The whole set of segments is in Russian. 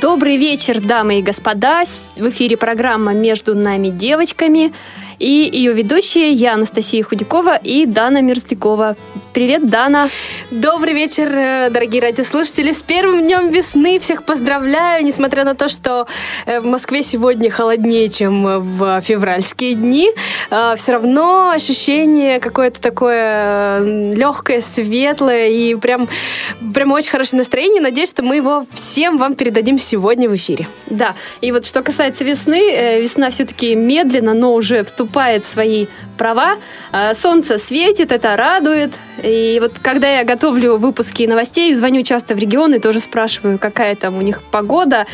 Добрый вечер, дамы и господа. В эфире программа «Между нами девочками». И ее ведущие я, Анастасия Худякова и Дана Мерзлякова. Привет, Дана. Добрый вечер, э, дорогие радиослушатели. С первым днем весны всех поздравляю, несмотря на то, что э, в Москве сегодня холоднее, чем в февральские дни. Э, Все равно ощущение какое-то такое легкое, светлое и прям, прям очень хорошее настроение. Надеюсь, что мы его всем вам передадим сегодня в эфире. Да, и вот что касается весны, весна все-таки медленно, но уже вступает в свои права. Солнце светит, это радует. И вот когда я готовлю выпуски новостей, звоню часто в регионы, тоже спрашиваю, какая там у них погода.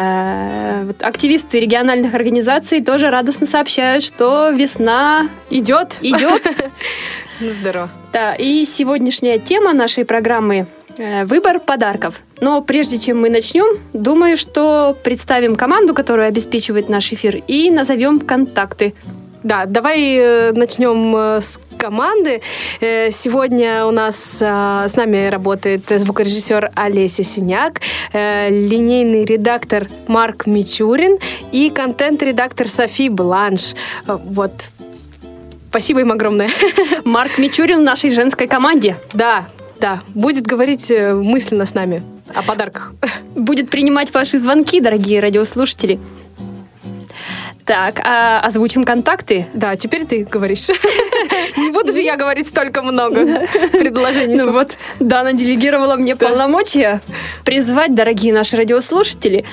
Э, активисты региональных организаций тоже радостно сообщают, что весна идет. Идет. Здорово. Да, и сегодняшняя тема нашей программы э, выбор подарков. Но прежде чем мы начнем, думаю, что представим команду, которая обеспечивает наш эфир, и назовем контакты. Да, давай э, начнем с команды. Э, сегодня у нас э, с нами работает звукорежиссер Олеся Синяк, э, линейный редактор Марк Мичурин и контент-редактор Софи Бланш. Вот. Спасибо им огромное. Марк Мичурин в нашей женской команде. Да, да. Будет говорить мысленно с нами о подарках. Будет принимать ваши звонки, дорогие радиослушатели. Так, а озвучим контакты? Да, теперь ты говоришь. Не буду же я говорить столько много предложений. Ну вот, Дана делегировала мне полномочия призвать, дорогие наши радиослушатели,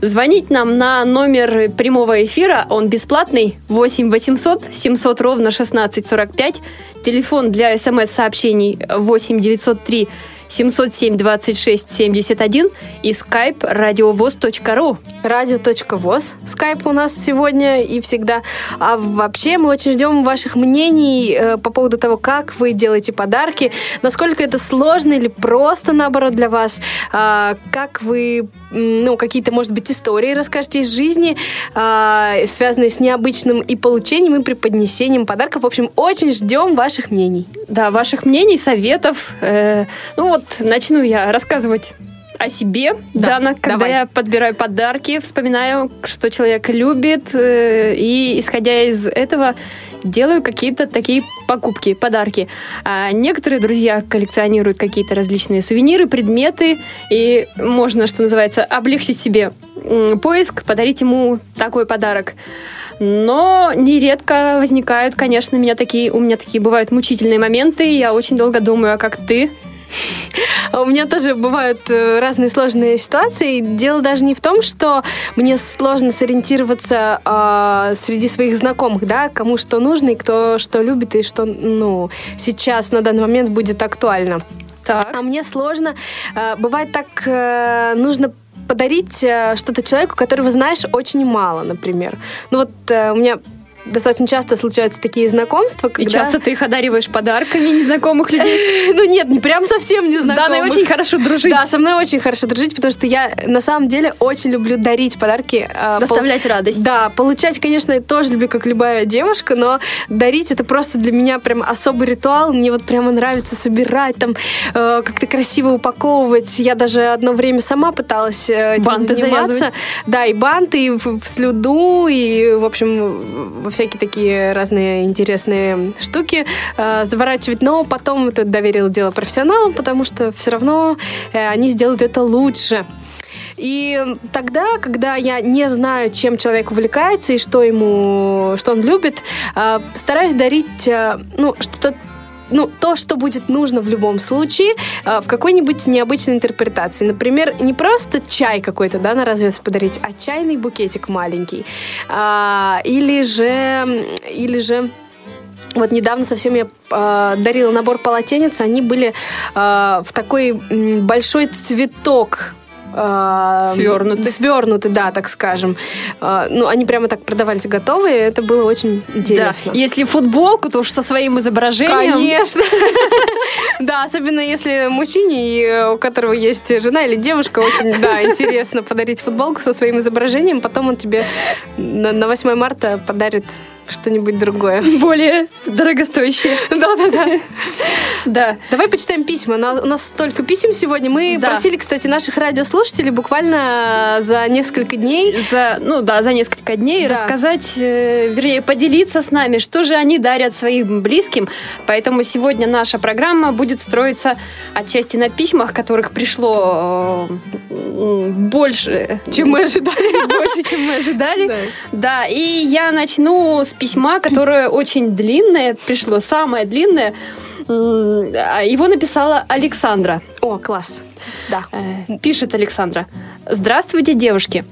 звонить нам на номер прямого эфира, он бесплатный, 8 800 700 ровно 1645, телефон для смс-сообщений 8 903 707 26 71 и skype радиовоз.ру. Радио.воз. Скайп у нас сегодня и всегда. А вообще мы очень ждем ваших мнений э, по поводу того, как вы делаете подарки, насколько это сложно или просто, наоборот, для вас, э, как вы ну, какие-то, может быть, истории расскажете из жизни, э, связанные с необычным и получением, и преподнесением подарков. В общем, очень ждем ваших мнений. Да, ваших мнений, советов. Э, ну вот, начну я рассказывать о себе, да, Дана, когда давай. я подбираю подарки, вспоминаю, что человек любит, э, и исходя из этого делаю какие-то такие покупки, подарки. А некоторые друзья коллекционируют какие-то различные сувениры, предметы, и можно, что называется, облегчить себе поиск, подарить ему такой подарок. Но нередко возникают, конечно, у меня такие, у меня такие бывают мучительные моменты. Я очень долго думаю, а как ты у меня тоже бывают э, разные сложные ситуации. Дело даже не в том, что мне сложно сориентироваться э, среди своих знакомых, да, кому что нужно и кто что любит и что, ну, сейчас на данный момент будет актуально. Так. А мне сложно. Э, бывает так, э, нужно подарить э, что-то человеку, которого знаешь очень мало, например. Ну вот э, у меня достаточно часто случаются такие знакомства. Когда... И часто ты их одариваешь подарками незнакомых людей? Ну нет, не прям совсем незнакомых. С Даной очень хорошо дружить. Да, со мной очень хорошо дружить, потому что я на самом деле очень люблю дарить подарки. А, Доставлять радость. Да, получать, конечно, тоже люблю, как любая девушка, но дарить это просто для меня прям особый ритуал. Мне вот прямо нравится собирать, там э, как-то красиво упаковывать. Я даже одно время сама пыталась э, этим банты заниматься. Завязывать. Да, и банты, и в, в слюду, и, в общем, всякие такие разные интересные штуки э, заворачивать, но потом это доверил дело профессионалам, потому что все равно э, они сделают это лучше. И тогда, когда я не знаю, чем человек увлекается и что ему, что он любит, э, стараюсь дарить, э, ну, что-то ну, то, что будет нужно в любом случае, э, в какой-нибудь необычной интерпретации. Например, не просто чай какой-то, да, на развес подарить, а чайный букетик маленький. А, или же, или же вот недавно совсем я э, дарила набор полотенец, они были э, в такой большой цветок э, Свернуты. Свернуты, да, так скажем. Э, ну, они прямо так продавались готовые, это было очень интересно. Да. Если футболку, то уж со своим изображением. Конечно. Да, особенно если мужчине, и у которого есть жена или девушка, очень, да, интересно подарить футболку со своим изображением, потом он тебе на 8 марта подарит что-нибудь другое. Более дорогостоящее. Да-да-да. Да. Давай почитаем письма. У нас столько писем сегодня. Мы просили, кстати, наших радиослушателей буквально за несколько дней За, ну да, за несколько дней рассказать, э, вернее, поделиться с нами, что же они дарят своим близким. Поэтому сегодня наша программа будет строиться отчасти на письмах, которых пришло э, больше, чем мы ожидали. больше, чем мы ожидали. Да. Да, и я начну с письма, которое очень длинное, пришло самое длинное. А Его написала Александра. О, класс. Да. Э, Пишет Александра. Здравствуйте, девушки.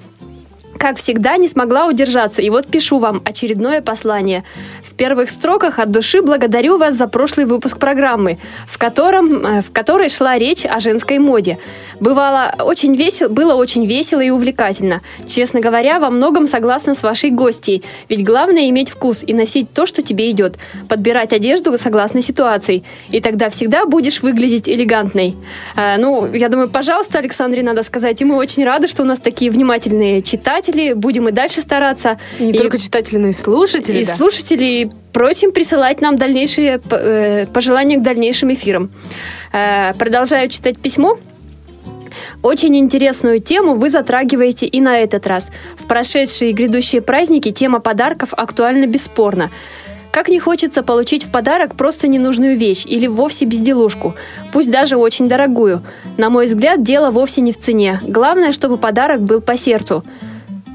Как всегда, не смогла удержаться, и вот пишу вам очередное послание. В первых строках от души благодарю вас за прошлый выпуск программы, в, котором, э, в которой шла речь о женской моде. Бывало очень весело, было очень весело и увлекательно. Честно говоря, во многом согласна с вашей гостьей, ведь главное иметь вкус и носить то, что тебе идет, подбирать одежду согласно ситуации, и тогда всегда будешь выглядеть элегантной. Э, ну, я думаю, пожалуйста, Александре надо сказать, и мы очень рады, что у нас такие внимательные читатели, будем и дальше стараться. И не только читатели, но и слушатели. И да. слушателей просим присылать нам дальнейшие э, пожелания к дальнейшим эфирам. Э, Продолжаю читать письмо. Очень интересную тему вы затрагиваете и на этот раз. В прошедшие и грядущие праздники тема подарков актуальна бесспорно. Как не хочется получить в подарок просто ненужную вещь или вовсе безделушку, пусть даже очень дорогую. На мой взгляд, дело вовсе не в цене. Главное, чтобы подарок был по сердцу.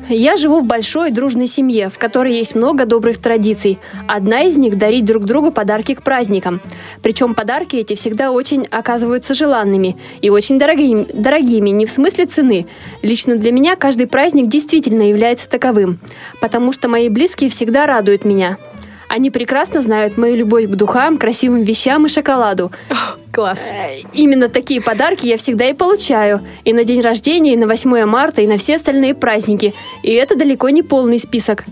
Я живу в большой дружной семье, в которой есть много добрых традиций. Одна из них – дарить друг другу подарки к праздникам. Причем подарки эти всегда очень оказываются желанными и очень дорогими, дорогими, не в смысле цены. Лично для меня каждый праздник действительно является таковым, потому что мои близкие всегда радуют меня. Они прекрасно знают мою любовь к духам, красивым вещам и шоколаду. Класс. Э, Именно такие подарки я всегда и получаю. И на день рождения, и на 8 марта, и на все остальные праздники. И это далеко не полный список.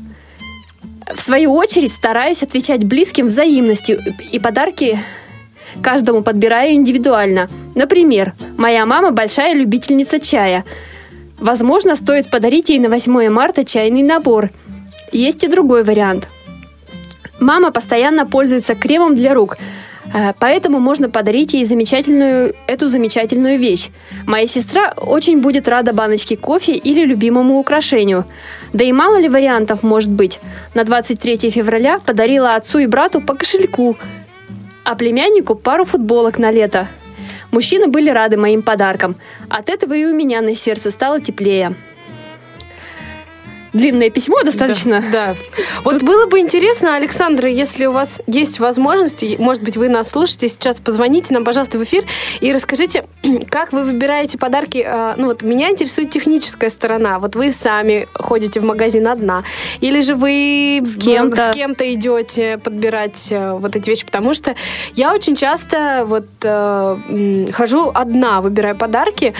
В свою очередь стараюсь отвечать близким взаимностью и подарки каждому подбираю индивидуально. Например, моя мама большая любительница чая. Возможно, стоит подарить ей на 8 марта чайный набор. Есть и другой вариант. Мама постоянно пользуется кремом для рук, э, поэтому можно подарить ей замечательную, эту замечательную вещь. Моя сестра очень будет рада баночке кофе или любимому украшению. Да и мало ли вариантов может быть. На 23 февраля подарила отцу и брату по кошельку, а племяннику пару футболок на лето. Мужчины были рады моим подаркам. От этого и у меня на сердце стало теплее. Длинное письмо достаточно. Да. да. Вот было бы интересно, Александра, если у вас есть возможность, может быть, вы нас слушаете, сейчас позвоните нам, пожалуйста, в эфир и расскажите, как вы выбираете подарки. А, Ну вот меня интересует техническая сторона. Вот вы сами ходите в магазин одна, или же вы С кем-то. с кем-то идете подбирать э, вот эти вещи, потому что я очень часто вот э, хожу одна, выбираю подарки.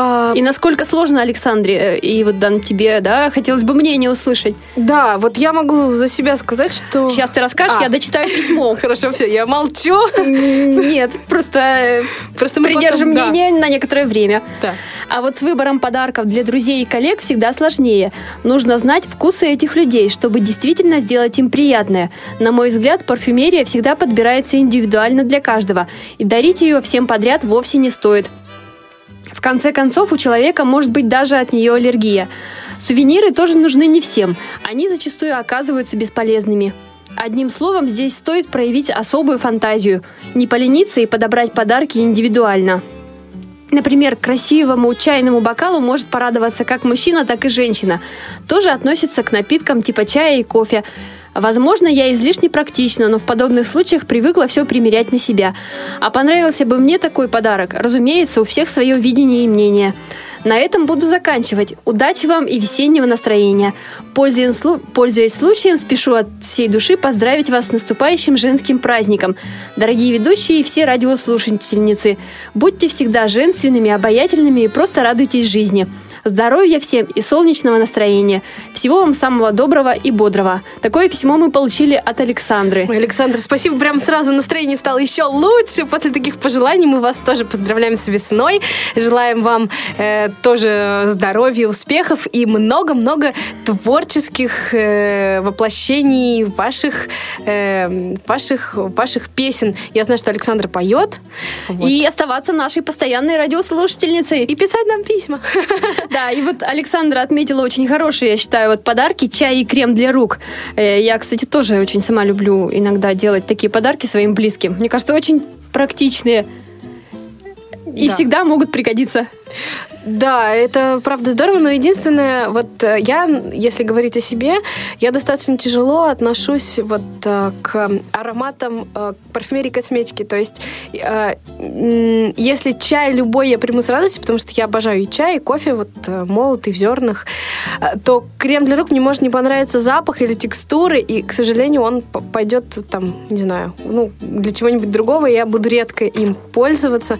А, И насколько сложно, Александре, э, и вот Дан, тебе, да, хотелось бы мнение услышать. Да, вот я могу за себя сказать, что... Сейчас ты расскажешь, А. я дочитаю письмо. Хорошо, все, я молчу. Нет, просто э, Просто мы придержим потом- да. мнение на некоторое время. Да. А вот с выбором подарков для друзей и коллег всегда сложнее. Нужно знать вкусы этих людей, чтобы действительно сделать им приятное. На мой взгляд, парфюмерия всегда подбирается индивидуально для каждого, и дарить ее всем подряд вовсе не стоит. В конце концов, у человека может быть даже от нее аллергия. Сувениры тоже нужны не всем. Они зачастую оказываются бесполезными. Одним словом, здесь стоит проявить особую фантазию, не полениться и подобрать подарки индивидуально. Например, к красивому чайному бокалу может порадоваться как мужчина, так и женщина. Тоже относится к напиткам типа чая и кофе. Возможно, я излишне практична, но в подобных случаях привыкла все примерять на себя. А понравился бы мне такой подарок? Разумеется, у всех свое видение и мнение. На этом буду заканчивать. Удачи вам и весеннего настроения. Пользуясь, случаем, спешу от всей души поздравить вас с наступающим женским праздником. Дорогие ведущие и все радиослушательницы, будьте всегда женственными, обаятельными и просто радуйтесь жизни. Здоровья всем и солнечного настроения. Всего вам самого доброго и бодрого. Такое письмо мы получили от Александры. Александр, спасибо. Прям сразу настроение стало еще лучше. После таких пожеланий мы вас тоже поздравляем с весной. Желаем вам э, тоже здоровья, успехов и много-много творческих э, воплощений ваших, э, ваших, ваших песен. Я знаю, что Александр поет. Вот. И оставаться нашей постоянной радиослушательницей. И писать нам письма. Да, и вот Александра отметила очень хорошие, я считаю, вот подарки, чай и крем для рук. Э, я, кстати, тоже очень сама люблю иногда делать такие подарки своим близким. Мне кажется, очень практичные и да. всегда могут пригодиться. Да, это правда здорово, но единственное, вот э, я, если говорить о себе, я достаточно тяжело отношусь вот э, к ароматам э, парфюмерии косметики. То есть, если чай любой я приму с радостью, потому что я обожаю и чай, и кофе, вот молотый в зернах, то крем для рук мне может не понравиться запах или текстуры, и, к сожалению, он пойдет там, не знаю, ну, для чего-нибудь другого, я буду редко им пользоваться.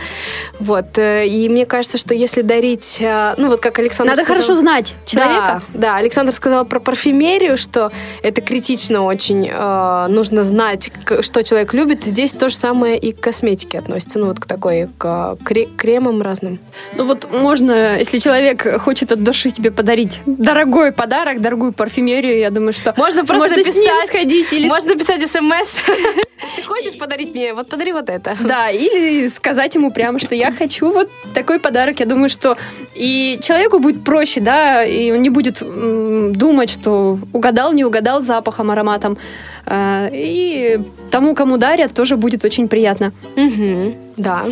Вот. И мне кажется, что если дарить э, ну вот как Александр Надо сказал, хорошо знать человека. Да, да, Александр сказал про парфюмерию, что это критично очень. Э, нужно знать, что человек любит. Здесь то же самое и к косметике относится. Ну вот к такой, к кремам разным. Ну вот можно, если человек хочет от души тебе подарить дорогой подарок, дорогую парфюмерию, я думаю, что можно просто можно ним сходить или можно написать смс. Ты хочешь подарить мне? Вот подари вот это. Да, или сказать ему прямо, что я хочу вот такой подарок. Я думаю, что и человеку будет проще, да, и он не будет думать, что угадал, не угадал запахом, ароматом. А, и тому, кому дарят, тоже будет очень приятно. Угу, да.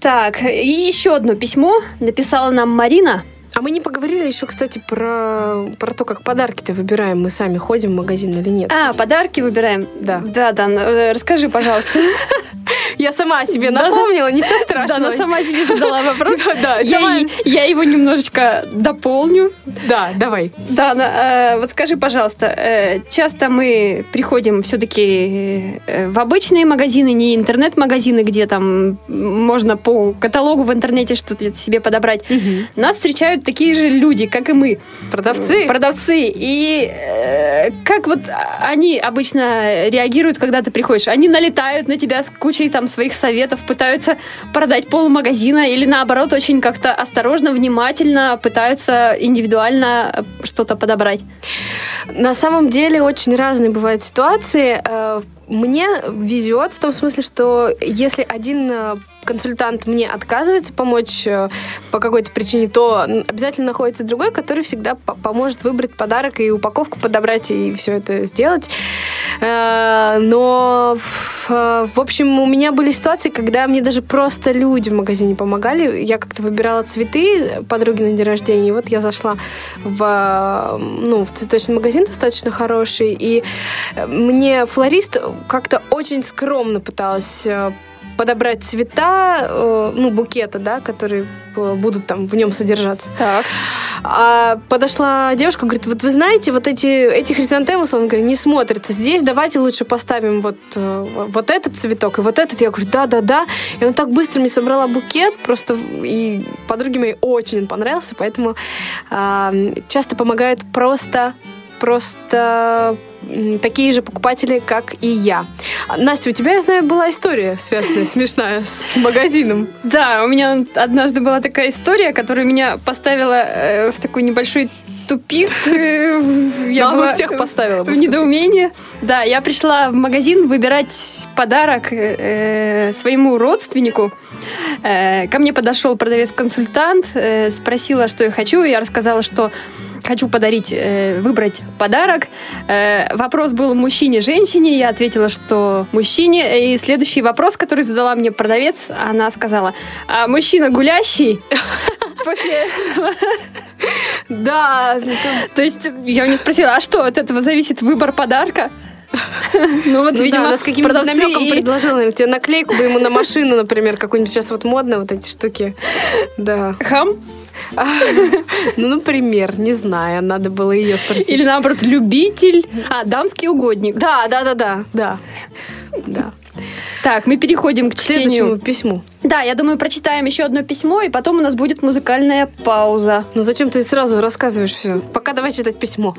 Так, и еще одно письмо написала нам Марина. А мы не поговорили еще, кстати, про, про то, как подарки-то выбираем. Мы сами ходим в магазин или нет. А, подарки выбираем? Да. Да, да. Э, расскажи, пожалуйста. Я сама себе напомнила, ничего страшного. Да, она сама себе задала вопрос. Да, Я его немножечко дополню. Да, давай. Да, э, вот скажи, пожалуйста, э, часто мы приходим все-таки в обычные магазины, не интернет-магазины, где там можно по каталогу в интернете что-то себе подобрать. Нас встречают такие же люди, как и мы. Продавцы. Продавцы. И э, как вот они обычно реагируют, когда ты приходишь? Они налетают на тебя с кучей там своих советов, пытаются продать пол магазина или наоборот очень как-то осторожно, внимательно пытаются индивидуально что-то подобрать. На самом деле очень разные бывают ситуации. Э, мне везет в том смысле, что если один э, консультант мне отказывается помочь э, по какой-то причине, то обязательно находится другой, который всегда поможет выбрать подарок и упаковку подобрать и все это сделать. Э, но, в общем, у меня были ситуации, когда мне даже просто люди в магазине помогали. Я как-то выбирала цветы подруги на день рождения, и вот я зашла в, ну, в цветочный магазин достаточно хороший, и мне флорист как-то очень скромно пыталась э, подобрать цвета, э, ну, букета, да, которые э, будут там в нем содержаться. Так. А подошла девушка, говорит, вот вы знаете, вот эти, эти хризантемы, условно говоря, не смотрятся здесь, давайте лучше поставим вот, вот этот цветок и вот этот. Я говорю, да-да-да. И она так быстро мне собрала букет, просто и подруге моей очень он понравился, поэтому э, часто помогает просто просто такие же покупатели, как и я. Настя, у тебя, я знаю, была история связанная, смешная, с магазином. Да, у меня однажды была такая история, которая меня поставила э, в такой небольшой тупик. Я была всех поставила. В недоумении. Да, я пришла в магазин выбирать подарок э, своему родственнику. Э, ко мне подошел продавец-консультант, спросила, что я хочу. Я рассказала, что хочу подарить, э, выбрать подарок. Э, вопрос был мужчине, женщине. Я ответила, что мужчине. И следующий вопрос, который задала мне продавец, она сказала, а мужчина гулящий? После Да. То есть я у нее спросила, а что, от этого зависит выбор подарка? Ну вот, Ну да, видимо, она с продавцы намеком и- предложила, наверное, тебе наклейку бы ему на машину, например, какую-нибудь сейчас вот модно вот эти штуки. Да. Хам? Ну, например, не знаю, надо было ее спросить. Или наоборот, любитель? А, дамский угодник. Да, да, да, да, да. Да. Так, мы переходим к следующему чтению. письму. Да, я думаю, прочитаем еще одно письмо, и потом у нас будет музыкальная пауза. Ну зачем ты сразу рассказываешь все? Пока давай читать письмо.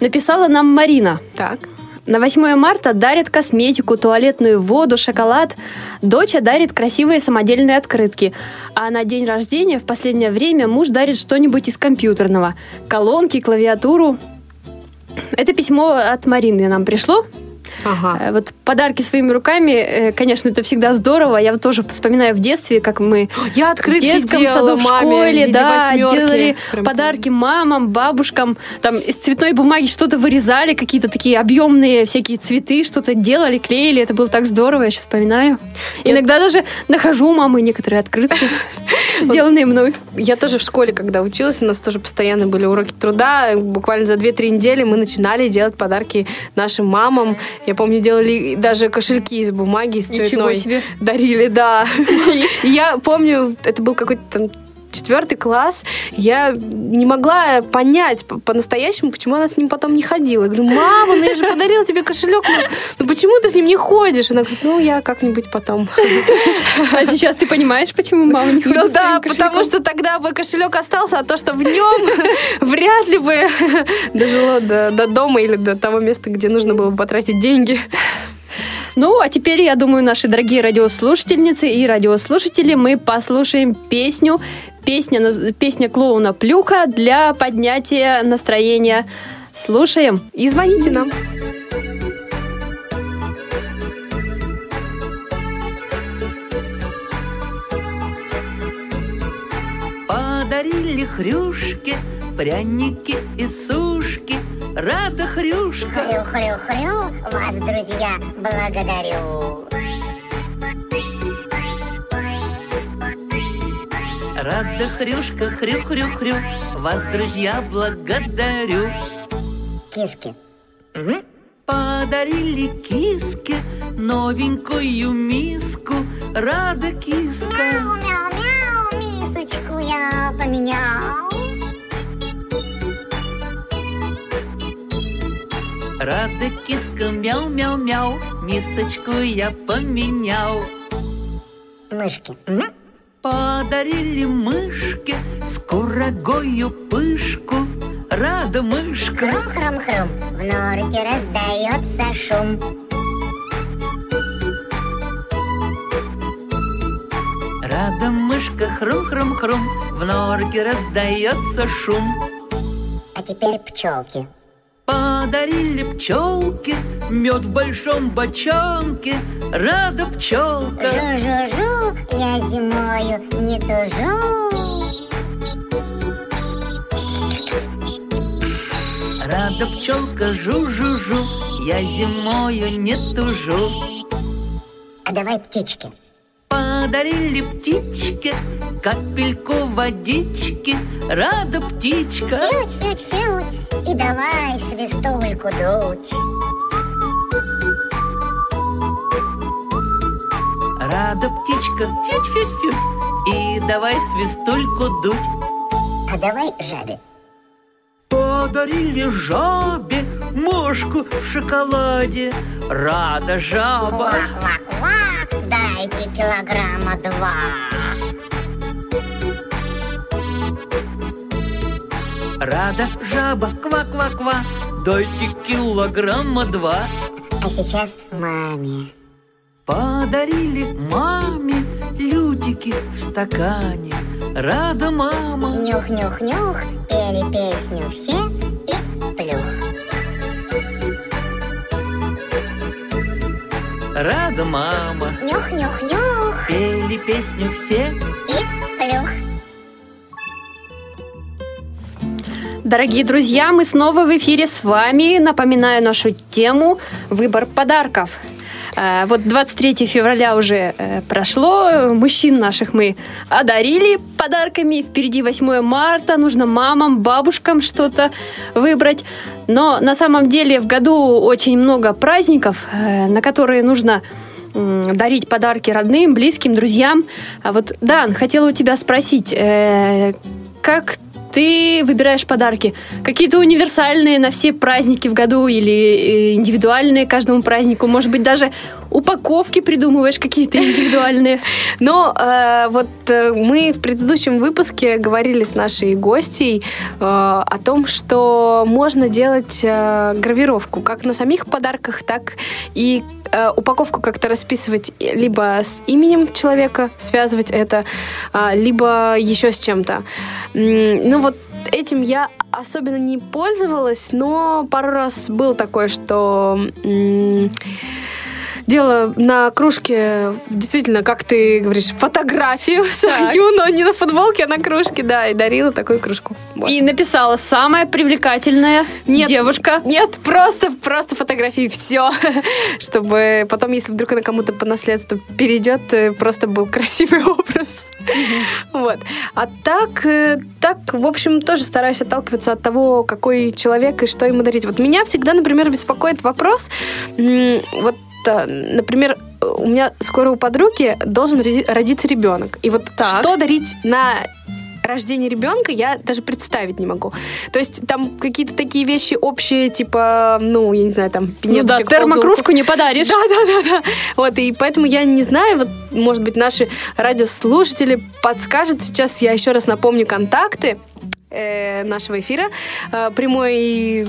Написала нам Марина. Так. На 8 марта дарят косметику, туалетную воду, шоколад. Доча дарит красивые самодельные открытки. А на день рождения в последнее время муж дарит что-нибудь из компьютерного. Колонки, клавиатуру. Это письмо от Марины нам пришло. Ага. Э, Вот подарки своими руками, э, конечно, это всегда здорово. Я вот тоже вспоминаю в детстве, как мы Я в детском делала саду, в школе, да, восьмерки. делали Прям подарки мамам, бабушкам, там из цветной бумаги что-то вырезали, какие-то такие объемные всякие цветы, что-то делали, клеили, это было так здорово, я сейчас вспоминаю. Я- Иногда даже нахожу у мамы некоторые открытки, сделанные мной. Я тоже в школе, когда училась, у нас тоже постоянно были уроки труда. Буквально за 2-3 недели мы начинали делать подарки нашим мамам. Я помню, делали даже кошельки из бумаги, из Ничего цветной. себе. Дарили, да. Я помню, это был какой-то там четвертый класс, я не могла понять по- по-настоящему, почему она с ним потом не ходила. Я говорю, мама, ну я же подарила тебе кошелек, ну, ну почему ты с ним не ходишь? Она говорит, ну я как-нибудь потом. А сейчас ты понимаешь, почему мама не ходит Ну да, потому что тогда бы кошелек остался, а то, что в нем вряд ли бы дожило до, до дома или до того места, где нужно было бы потратить деньги. Ну, а теперь, я думаю, наши дорогие радиослушательницы и радиослушатели, мы послушаем песню, песня, песня клоуна Плюха для поднятия настроения. Слушаем. И звоните нам. Подарили хрюшки, пряники и сушки. Рада хрюшка. Хрю-хрю-хрю, вас, друзья, благодарю. Рада хрюшка, хрю-хрю-хрю. Вас, друзья, благодарю. Киски. Подарили киске новенькую миску. Рада киска. Мяу-мяу-мяу, мисочку я поменял. Рада киска, мяу-мяу-мяу. Мисочку я поменял. Мышки. Подарили мышке скорогою пышку. Рада мышка. Хрум-хрум-хрум, в норке раздается шум. Рада мышка, хрум-хрум-хрум, в норке раздается шум. А теперь пчелки. Подарили пчелке мед в большом бочонке. Рада пчелка. Жу-жу-жу, я зимою не тужу. Рада пчелка, жу-жу-жу, я зимою не тужу. А давай птички. Подарили птичке капельку водички. Рада птичка. Фють-фють-фють, и давай свистульку дуть. Рада птичка, фють-фють-фють, и давай свистульку дуть. А давай жабе. Подарили жабе мошку в шоколаде. Рада жаба. Квак-квак-квак, дайте килограмма два. Рада жаба, ква-ква-ква. Дайте килограмма два. А сейчас маме. Подарили маме лютики в стакане. Рада мама. Нюх-нюх-нюх, пели песню все и плюх. Рада мама. Нюх-нюх-нюх Пели песню все. и плюх. Дорогие друзья, мы снова в эфире с вами. Напоминаю нашу тему «Выбор подарков». А, Вот 23 февраля уже э, прошло, мужчин наших мы одарили подарками, впереди 8 марта, нужно мамам, бабушкам что-то выбрать. Но на самом деле в году очень много праздников, э, на которые нужно дарить подарки родным, близким, друзьям. А вот, Дан, хотела у тебя спросить, э, как ты выбираешь подарки? Какие-то универсальные на все праздники в году или э, индивидуальные каждому празднику? Может быть, даже упаковки придумываешь какие-то индивидуальные? Но э, вот э, мы в предыдущем выпуске говорили с нашей гостьей э, о том, что можно делать э, гравировку как на самих подарках, так и э, упаковку как-то расписывать либо с именем человека, связывать это, а, либо еще с чем-то. Ну вот этим я особенно не пользовалась, но пару раз было такое, что делала на кружке действительно, как ты говоришь, фотографию свою, но не на футболке, а на кружке, да, и дарила такую кружку. Вот. И написала «Самая привлекательная Нет. девушка». Нет, просто, просто фотографии, все. Чтобы потом, если вдруг она кому-то по наследству перейдет, э, просто был красивый образ. Вот. А так, э, так, в общем, тоже стараюсь отталкиваться от того, какой человек и что ему дарить. Вот меня всегда, например, беспокоит вопрос, вот а, например, у меня скоро у подруги должен роди- родиться ребенок. И вот Так. что дарить на рождение ребенка я даже представить не могу. То есть там какие-то такие вещи общие, типа, ну, я не знаю, там, Ну да, термокружку не подаришь. да, да, да, да. Вот, и поэтому я не знаю, вот, может быть, наши радиослушатели подскажут. Сейчас я еще раз напомню контакты нашего эфира. Э, Прямой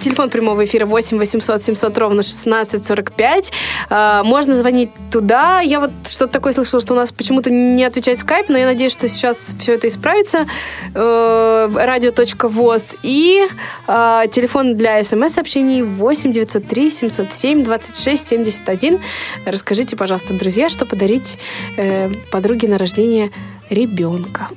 телефон прямого эфира 8 800 700 ровно 16 45. Э, Можно звонить туда. Я вот что-то такое слышала, что у нас почему-то не отвечает скайп, но я надеюсь, что сейчас все это исправится. Э, Радио.воз и э, телефон для смс-сообщений 8 903 707 26 71. Расскажите, пожалуйста, друзья, что подарить э, подруге на рождение ребенка.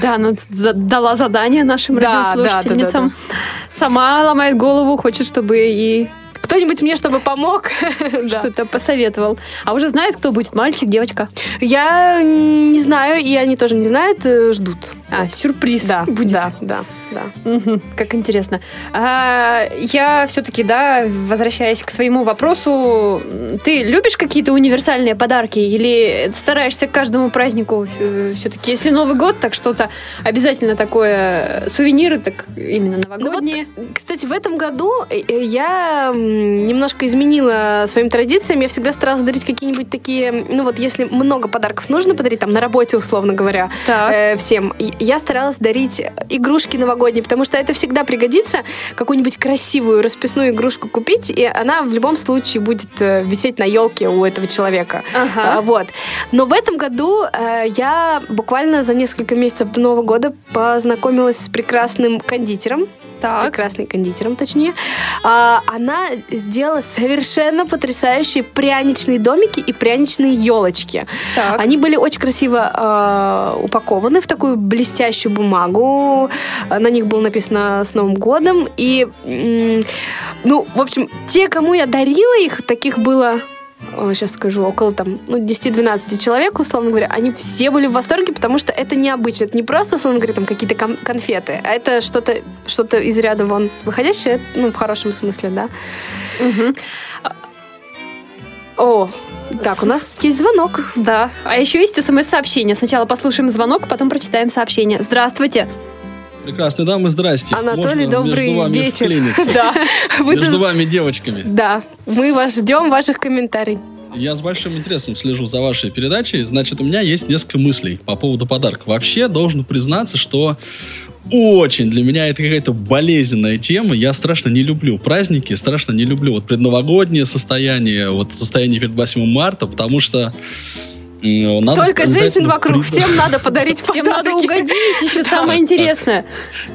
Да, она дала задание нашим Да, радиослушательницам. да, да, Сама ломает голову, хочет, чтобы и Кто-нибудь мне, чтобы помог? Что-то посоветовал. А уже знает, кто будет, мальчик, девочка? Я не знаю, и они тоже не знают, э, ждут. А, сюрприз будет. да, да, да. Мгм, как интересно. А, я все-таки, да, возвращаясь к своему вопросу, ты любишь какие-то универсальные подарки или стараешься к каждому празднику все-таки, если Новый год, так что-то обязательно такое, сувениры, так именно новогодние? Кстати, в этом году э, э, я немножко изменила своим традициям. Я всегда старалась дарить какие-нибудь такие, ну вот если много подарков нужно подарить, там на работе, условно говоря, Так. э, всем, я старалась дарить игрушки новогодние, потому что это всегда пригодится, какую-нибудь красивую расписную игрушку купить, и она в любом случае будет э, висеть на елке у этого человека. Ага. А, Вот. Но в этом году э, я буквально за несколько месяцев до Нового года познакомилась с прекрасным кондитером. С Так. прекрасным кондитером, точнее. А, она сделала совершенно потрясающие пряничные домики и пряничные елочки. Так. Они были очень красиво э, упакованы в такую блестящую бумагу. На них было написано «С Новым годом». И, ну, в общем, те, кому я дарила их, таких было сейчас скажу, около там, ну, 10-12 человек, условно говоря, они все были в восторге, потому что это необычно. Это не просто, условно говоря, там какие-то кон- конфеты, а это что-то что из ряда вон выходящее, ну, в хорошем смысле, да. О, так, у нас есть звонок. Да. А еще есть смс-сообщение. Сначала послушаем звонок, потом прочитаем сообщение. Здравствуйте. Прекрасные дамы, здрасте. Анатолий, Можно добрый между вами вечер. вклиниться? Да, вы Между вами девочками. да, мы вас ждем, ваших комментариев. Я с большим интересом слежу за вашей передачей. Значит, у меня есть несколько мыслей по поводу подарка. Вообще, должен признаться, что очень для меня это какая-то болезненная тема. Я страшно не люблю праздники, страшно не люблю вот предновогоднее состояние, вот состояние перед 8 марта, потому что надо Столько женщин вокруг, всем надо подарить Всем надо угодить, еще самое интересное.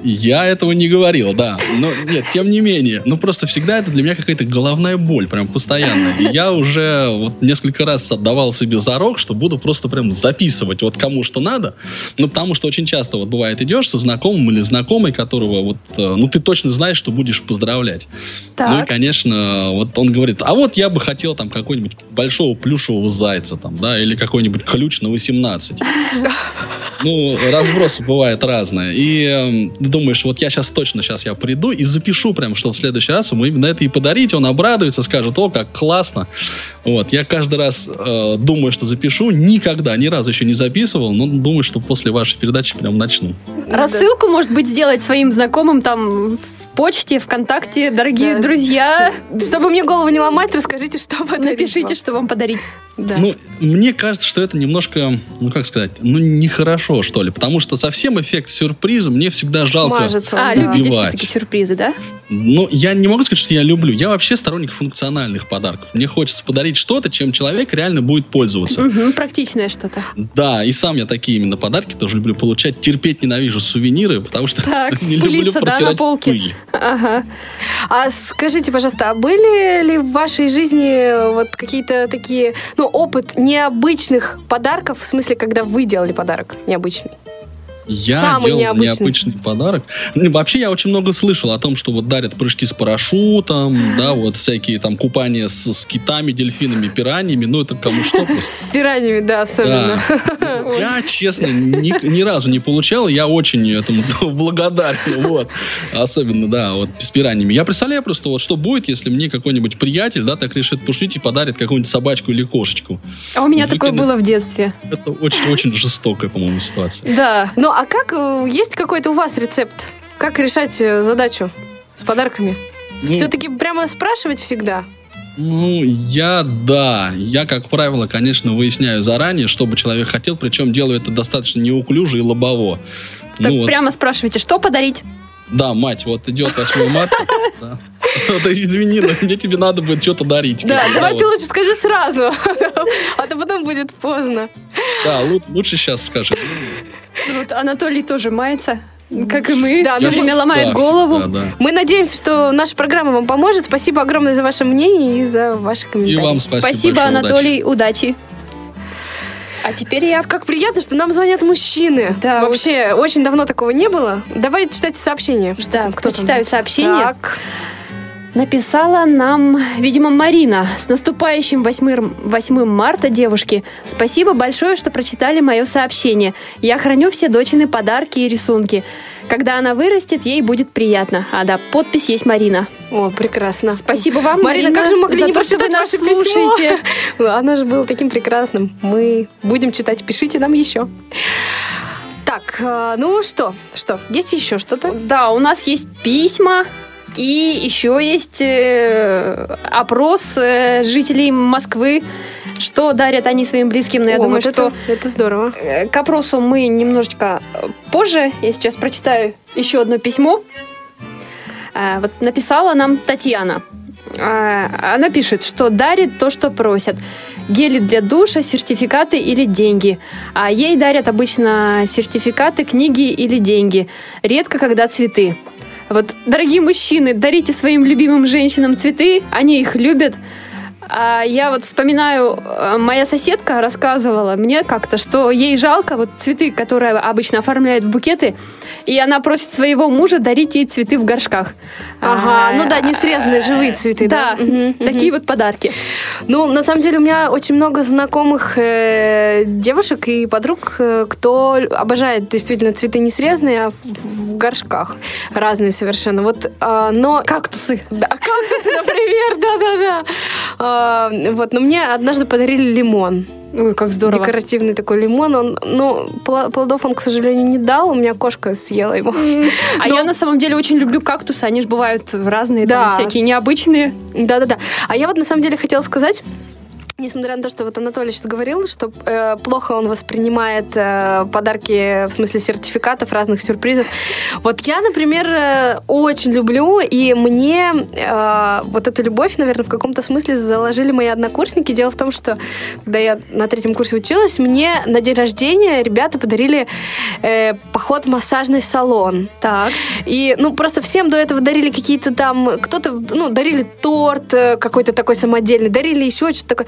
Я этого не говорил, да. Но нет, тем не менее. Ну, просто всегда это для меня какая-то головная боль, прям постоянно. И я уже вот несколько раз отдавал себе зарок, что буду просто прям записывать вот кому что надо. Ну, потому что очень часто вот бывает идешь со знакомым или знакомой, которого вот, э, ну, ты точно знаешь, что будешь поздравлять. Ну и, Так. конечно, вот он говорит, а вот я бы хотел там какой-нибудь большого плюшевого зайца там, да, или какой-нибудь ключ на 18. Ну, разбросы бывают разные. И ты думаешь, вот я сейчас точно, сейчас я приду и запишу прям, что в следующий раз ему именно это и подарить. Он обрадуется, скажет, о, как классно. Вот, я каждый раз э, думаю, что запишу. Никогда, ни разу еще не записывал, но думаю, что после вашей передачи прям начну. Рассылку, может быть, сделать своим знакомым там в почте, ВКонтакте, дорогие Да. друзья. Чтобы мне голову не ломать, расскажите, что подарить Напишите, вам. что вам подарить. Да. Ну, мне кажется, что это немножко, ну, как сказать, ну, нехорошо, что ли. Потому что совсем эффект сюрприза мне всегда жалко. Смажется он, А, да. любите все-таки сюрпризы, да? Ну, я не могу сказать, что я люблю. Я вообще сторонник функциональных подарков. Мне хочется подарить что-то, чем человек реально будет пользоваться. Мгм, практичное что-то. Да, и сам я такие именно подарки тоже люблю получать. Терпеть ненавижу сувениры, потому что Так, не люблю да, на протирать полке? пыль. Ага. А скажите, пожалуйста, а были ли в вашей жизни вот какие-то такие, ну, опыт необычных подарков, в смысле, когда вы делали подарок необычный? Я Самый делал необычный. необычный подарок. Ну, Вообще, я очень много слышал о том, что вот дарят прыжки с парашютом, да, вот всякие там купания с, с китами, дельфинами, пираньями. Ну, это кому что просто. С пираньями, да, особенно. Да. Я, честно, ни, ни разу не получал. Я очень этому благодарен. Вот. Особенно, да, вот с пираньями. Я представляю просто, вот что будет, если мне какой-нибудь приятель, да, так решит пошутить и подарит какую-нибудь собачку или кошечку. А у меня такое Выкинет. было в детстве. Это очень-очень жестокая, по-моему, ситуация. Да. Ну, а как, э, есть какой-то у вас рецепт? Как решать э, задачу с подарками? Ну, Все-таки прямо спрашивать всегда? Ну, я, да. Я, как правило, конечно, выясняю заранее, что бы человек хотел, причем делаю это достаточно неуклюже и лобово. Так Ну, вот, прямо спрашивайте, что подарить? да, мать, вот идет 8 марта. да. Да извини, но мне тебе надо будет что-то дарить. Да, давай вот. ты лучше скажи сразу, а то потом будет поздно. Да, лу- лучше сейчас скажи. Вот Анатолий тоже мается, как и мы. Да, все время ломает Да, голову. всегда, да. Мы надеемся, что наша программа вам поможет. Спасибо огромное за ваше мнение и за ваши И комментарии. вам спасибо Спасибо, большое, Анатолий, удачи. А теперь я... Как приятно, что нам звонят мужчины. Да, Вообще, очень давно такого не было. Давай читайте сообщение. Что Да, там, кто там? прочитаю сообщение. Так. Написала нам, видимо, Марина. С наступающим 8, 8 марта, девушки. Спасибо большое, что прочитали мое сообщение. Я храню все дочины подарки и рисунки. Когда она вырастет, ей будет приятно. А да, подпись есть Марина. О, прекрасно. Спасибо вам, Марина, как же могли за не то, что вы прочитать нас ваше письмо? слушаете. Оно же было таким прекрасным. Мы будем читать. Пишите нам еще. Так, э, ну что? Что? Есть еще что-то? Да, у нас есть письма. И еще есть э, опрос э, жителей Москвы, что дарят они своим близким. Но я О, думаю, вот что это, это здорово. Э, К опросу мы немножечко позже. Я сейчас прочитаю еще одно письмо. Вот написала нам Татьяна. Она пишет, что дарит то, что просят. Гели для душа, сертификаты или деньги. А ей дарят обычно сертификаты, книги или деньги. Редко, когда цветы. Вот, дорогие мужчины, дарите своим любимым женщинам цветы, они их любят. А я вот вспоминаю, э, моя соседка рассказывала мне как-то, что ей жалко вот цветы, которые обычно оформляют в букеты, и она просит своего мужа дарить ей цветы в горшках. Ага, А, ну да, не срезанные, живые цветы, да? Да, Мгм, такие мгм. вот подарки. Ну, на самом деле, у меня очень много знакомых э, девушек и подруг, э, кто обожает действительно цветы не срезанные, а в, в горшках. Разные совершенно. Вот, а, но... Кактусы. Да, кактусы, например, да-да-да. А, Вот, но мне однажды подарили лимон. Ой, как здорово. Декоративный такой лимон. Он, ну, плодов он, к сожалению, не дал. У меня кошка съела его. А Но- я на самом деле очень люблю кактусы, они же бывают разные, Да. там всякие необычные. Да-да-да. А я вот на самом деле хотела сказать, Несмотря на то, что вот Анатолий сейчас говорил, что э, плохо он воспринимает э, подарки в смысле сертификатов, разных сюрпризов. Вот я, например, э, очень люблю, и мне э, вот эту любовь, наверное, в каком-то смысле заложили мои однокурсники. Дело в том, что когда я на третьем курсе училась, мне на день рождения ребята подарили э, поход в массажный салон. Так. И, ну, просто всем до этого дарили какие-то там... Кто-то, ну, дарили торт э, какой-то такой самодельный, дарили еще что-то такое.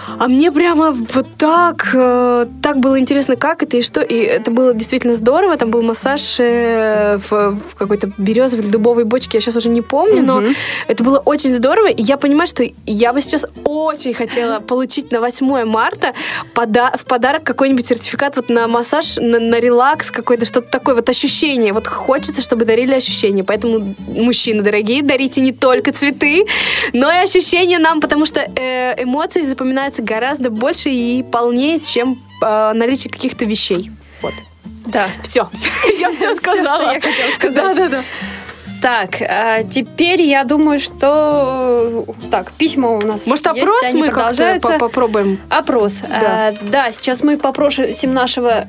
А мне прямо вот так, э, так было интересно, как это и что. И это было действительно здорово. Там был массаж э, в, в какой-то березовой или дубовой бочке. Я сейчас уже не помню, но это было очень здорово. И я понимаю, что я бы сейчас очень хотела получить на 8 марта пода- в подарок какой-нибудь сертификат вот на массаж, на, на релакс какой-то, что-то такое, вот ощущение. Вот хочется, чтобы дарили ощущения. Поэтому, мужчины дорогие, дарите не только цветы, но и ощущения нам, потому что э, эмоции запоминаются гораздо больше и полнее, чем э, наличие каких-то вещей. Вот. Да. Все. Я все сказала. что я хотела сказать. Да, да, да. Так, а теперь я думаю, что... Так, письма у нас Может, есть, опрос они мы продолжаются. по- попробуем? Опрос. Да. Да. да, сейчас мы попросим нашего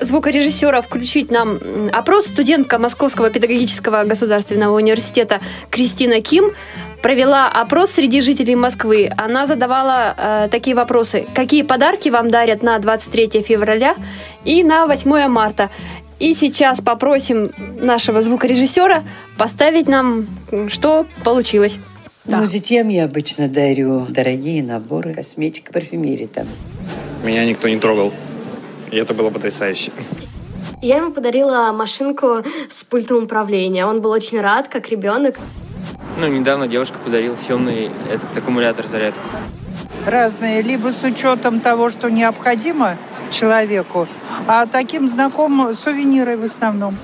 звукорежиссера включить нам опрос. Студентка Московского педагогического государственного университета Кристина Ким провела опрос среди жителей Москвы. Она задавала э, такие вопросы. Какие подарки вам дарят на 23 февраля и на 8 марта? И сейчас попросим нашего звукорежиссера поставить нам, что получилось. Ну, детям я обычно дарю дорогие наборы, косметика, парфюмерия там. Меня никто не трогал. И это было потрясающе. Я ему подарила машинку с пультом управления. Он был очень рад, как ребенок. Ну, недавно девушка подарила съемный этот аккумулятор зарядку. разные, либо с учетом того, что необходимо человеку, а таким знакомым сувениры в основном.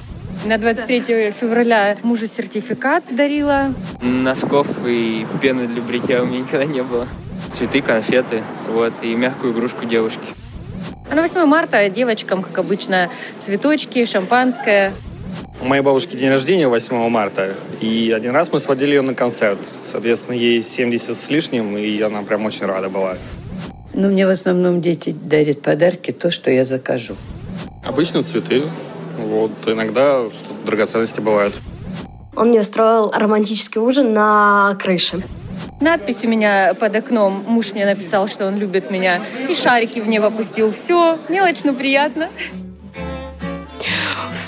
На 23 февраля мужу сертификат дарила. Носков и пены для бритья у меня никогда не было. Цветы, конфеты, вот, и мягкую игрушку девушки. А на 8 марта девочкам, как обычно, цветочки, шампанское. У моей бабушки день рождения 8 марта, и один раз мы сводили ее на концерт. Соответственно, ей 70 с лишним, и она прям очень рада была. Но мне в основном дети дарят подарки, то, что я закажу. Обычно цветы, вот, иногда что-то драгоценности бывают. Он мне устроил романтический ужин на крыше. Надпись у меня под окном. Муж мне написал, что он любит меня. И шарики в небо пустил. Все, мелочь, но приятно.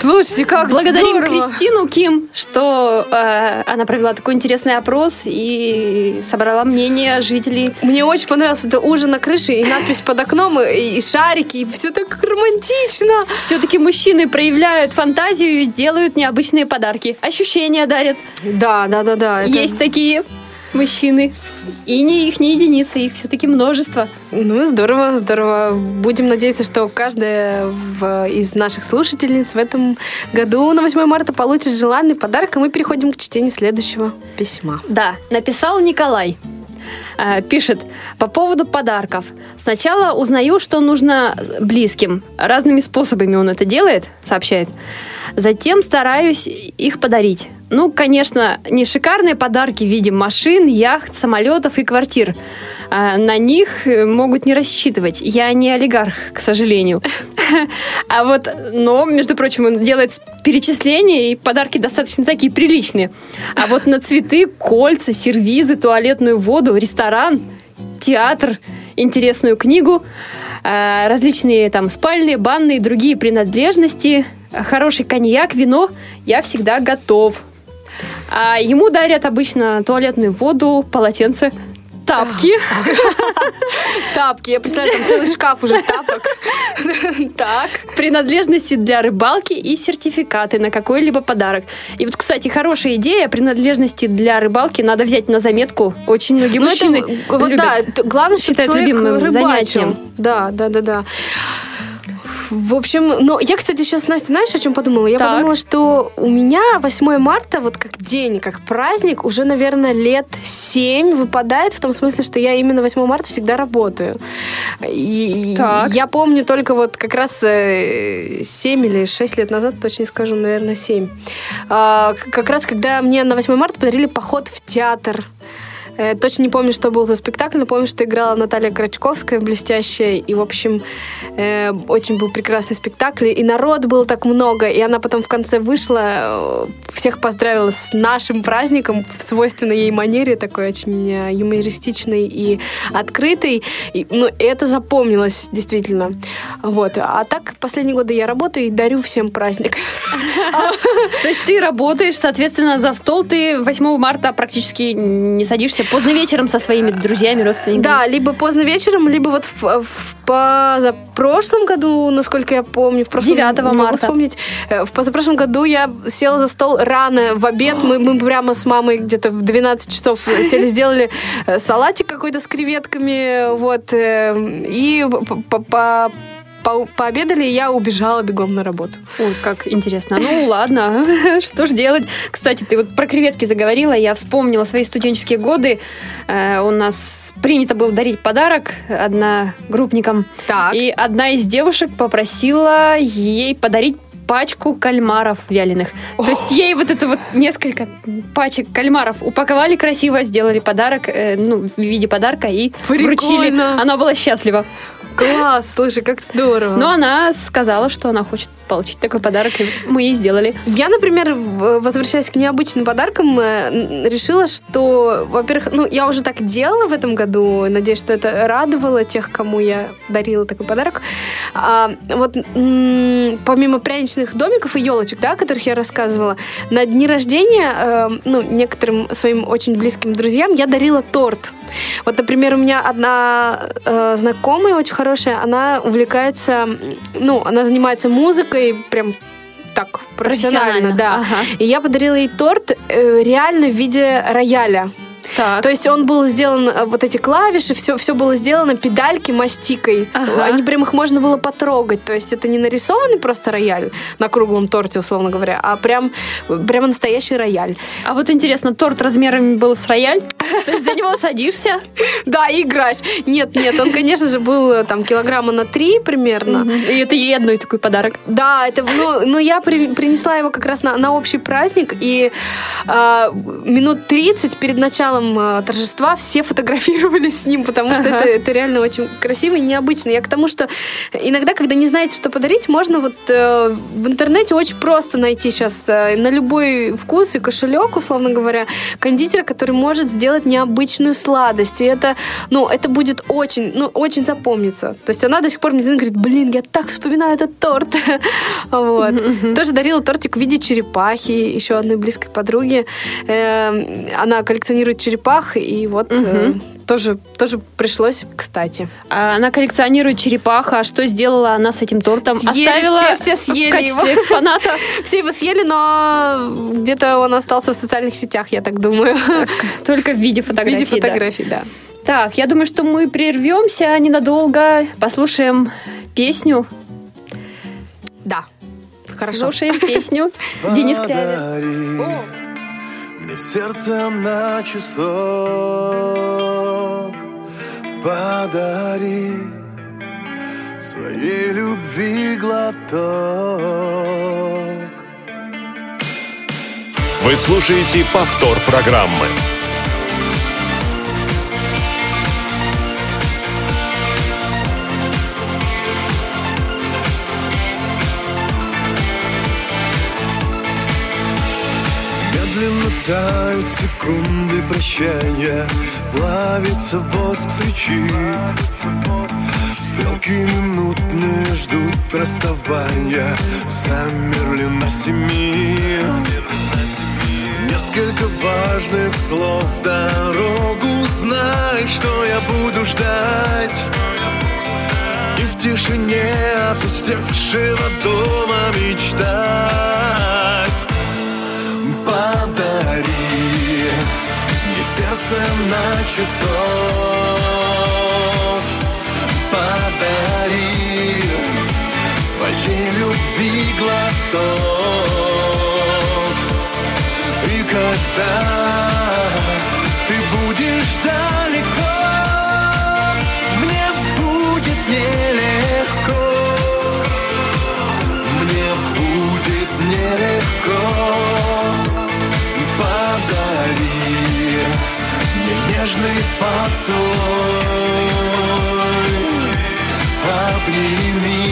Слушайте, как Благодарим здорово. Кристину Ким, что э, она провела такой интересный опрос и собрала мнение жителей. Мне очень понравился это ужин на крыше и надпись под окном, и, и шарики, и все так романтично. Все-таки мужчины проявляют фантазию и делают необычные подарки. Ощущения дарят. Да, да, да, да. это- Есть такие мужчины. И не их не единицы, их все-таки множество. Ну, здорово, здорово. Будем надеяться, что каждая из наших слушательниц в этом году на 8 марта получит желанный подарок, а мы переходим к чтению следующего письма. Да, написал Николай. Э, Пишет, по поводу подарков. Сначала узнаю, что нужно близким. Разными способами он это делает, сообщает. Затем стараюсь их подарить. Ну, конечно, не шикарные подарки в виде машин, яхт, самолетов и квартир. А На них э, могут не рассчитывать. Я не олигарх, к сожалению. А вот, но, между прочим, он делает перечисления, и подарки достаточно такие приличные. А вот на цветы, кольца, сервизы, туалетную воду, ресторан, театр, интересную книгу, э, различные там спальные, банные и другие принадлежности, хороший коньяк, вино, я всегда готов. А ему дарят обычно туалетную воду, полотенце, тапки. Тапки, я представляю, там целый шкаф уже тапок. Так. Принадлежности для рыбалки и сертификаты на какой-либо подарок. И вот, кстати, хорошая идея. Принадлежности для рыбалки надо взять на заметку. Очень многие Ну, мужчины вот да, главное, считают человек рыбачил. Да, да, да, да. В общем, но я, кстати, сейчас, Настя, знаешь, о чем подумала? Я Так. подумала, что у меня 8 марта, вот как день, как праздник, уже, наверное, лет 7 выпадает, в том смысле, что я именно 8 марта всегда работаю. И Так. я помню только вот как раз э, 7 или 6 лет назад, точно не скажу, наверное, 7. А, Как раз, когда мне на 8 марта подарили поход в театр. Э, точно не помню, что был за спектакль, но помню, что играла Наталья Крачковская, блестящая. И, в общем, э, очень был прекрасный спектакль. И народ было так много. И она потом в конце вышла, э, всех поздравила с нашим праздником в свойственной ей манере, такой очень юмористичной и открытой. И, ну, это запомнилось действительно. Вот. А так, последние годы я работаю и дарю всем праздник. То есть ты работаешь, соответственно, за стол ты 8 марта практически не садишься поздно вечером со своими друзьями, родственниками? Да, либо поздно вечером, либо вот в, в позапрошлом году, насколько я помню, в прошлом 9 не могу марта. вспомнить, э, в позапрошлом году я села за стол рано в обед. Мы, мы прямо с мамой где-то в 12 часов сели, сделали э, салатик какой-то с креветками, вот, э, и по- по- по- пообедали, и я убежала бегом на работу. Ой, как интересно. Ну, ладно, что ж делать? Кстати, ты вот про креветки заговорила, я вспомнила свои студенческие годы. Э, у нас принято было дарить подарок одногруппникам. И одна из девушек попросила ей подарить пачку кальмаров вяленых. То есть ей вот это вот несколько пачек кальмаров упаковали красиво, сделали подарок, э, ну, в виде подарка и вручили. Прикольно. Она была счастлива. Класс, слушай, как здорово. Но она сказала, что она хочет получить такой подарок, и мы ей сделали. Я, например, возвращаясь к необычным подаркам, э, решила, что, во-первых, ну, я уже так делала в этом году, надеюсь, что это радовало тех, кому я дарила такой подарок. А, вот помимо пряничных домиков и елочек, да, о которых я рассказывала, на дни рождения, э, ну, некоторым своим очень близким друзьям я дарила торт. Вот, например, у меня одна э, знакомая очень хорошая, она увлекается, ну, она занимается музыкой, прям так профессионально, Профессионально, да. ага. И я подарила ей торт э, реально в виде рояля. То есть он был сделан, э, вот эти клавиши, все, все было сделано педальки мастикой. Ага. Они прям их можно было потрогать. То есть это не нарисованный просто рояль на круглом торте, условно говоря, а прям, прямо настоящий рояль. А вот интересно, торт размерами был с рояль? Ты за него садишься? Да, и играешь. Нет, нет, он, конечно же, был э, там килограмма на три примерно. И это ей одной такой подарок. Да, это, ну, ну я при- принесла его как раз на, на общий праздник, и э, минут 30 перед началом э, торжества все фотографировались с ним, потому что Ага. это, это реально очень красиво и необычно. Я к тому, что иногда, когда не знаете, что подарить, можно вот э, в интернете очень просто найти сейчас э, на любой вкус и кошелек, условно говоря, кондитера, который может сделать необычную сладость. И это, ну, это будет очень, ну, очень запомниться. То есть она до сих пор мне говорит, блин, я так вспоминаю этот торт. Вот. Тоже дарила тортик в виде черепахи еще одной близкой подруги. Эм, Она коллекционирует черепах, и вот э, тоже, тоже пришлось кстати. А Она коллекционирует черепах, а что сделала она с этим тортом? Съели Оставила все, все съели в качестве его. экспоната? Все его съели, но где-то он остался в социальных сетях, я так думаю. Только в виде В фотографий. виде фотографий, да. Так, я думаю, что мы прервемся ненадолго, послушаем песню. Да. Хорошо. Слушаем песню Денис Клявер. Мне сердце на часок Подари Своей любви глоток Вы слушаете повтор программы. Медленно тают секунды прощания Плавится воск свечи. Стрелки минутные ждут расставания Замерли на семи. Несколько важных слов дорогу Знай, что я буду ждать. И в тишине опустевшего дома мечтать Подари мне сердце на часок Подари своей любви глоток. И когда ты будешь далеко нежный поцелуй. Обними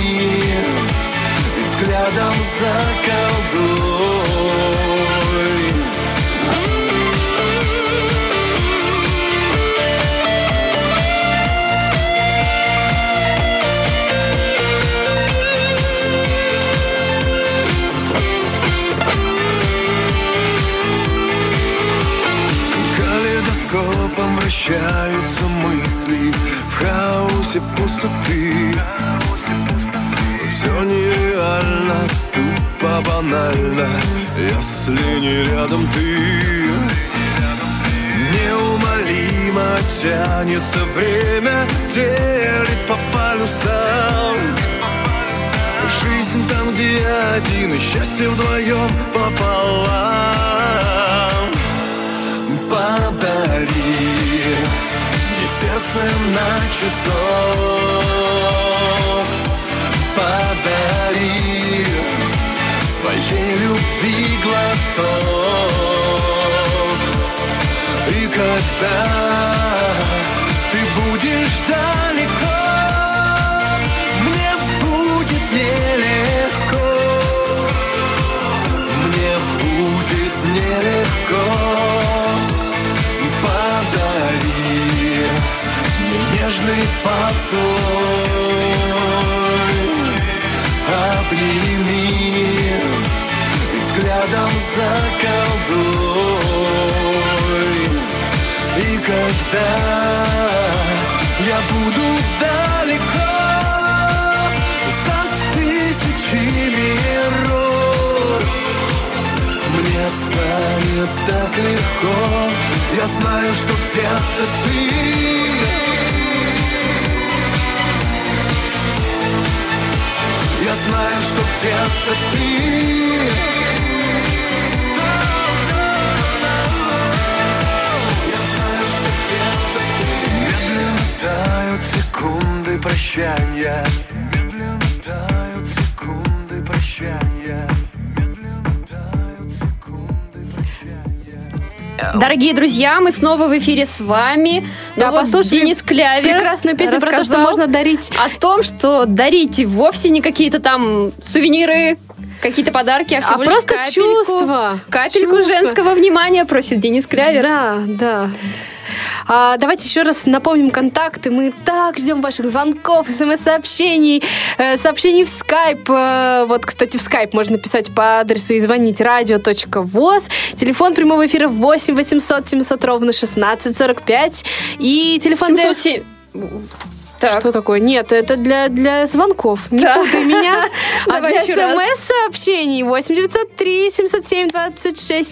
взглядом заколдуй Вращаются мысли В хаосе пустоты. Все нереально, тупо банально. Если не рядом ты Неумолимо тянется время Делит по полюсам. Жизнь там, где один И счастье вдвоем пополам часов. Подари своей любви глоток. И когда поцелуй Обними и взглядом заколдуй И когда я буду далеко За тысячи миров Мне станет так легко. Я знаю, что где-то ты знаю, что где-то ты. Тают секунды прощания. Медленно тают секунды прощания. Дорогие друзья, мы снова в эфире с вами. Да, Ну вот послушали Денис Клявер прекрасную песню про то, что можно дарить. О том, что дарите вовсе не какие-то там сувениры, какие-то подарки, а всего А лишь просто капельку, чувства. Капельку Чувства. женского внимания просит Денис Клявер. Да, да. А, давайте еще раз напомним контакты. Мы так ждем ваших звонков, смс-сообщений, э, сообщений в скайп. Э, вот, кстати, в скайп можно писать по адресу и звонить радио.воз. Телефон прямого эфира 8 800 700 ровно 1645. И телефон... 707. Так. Что такое? Нет, это для, для звонков. Не да. путай меня. А для смс-сообщений 8903 707 26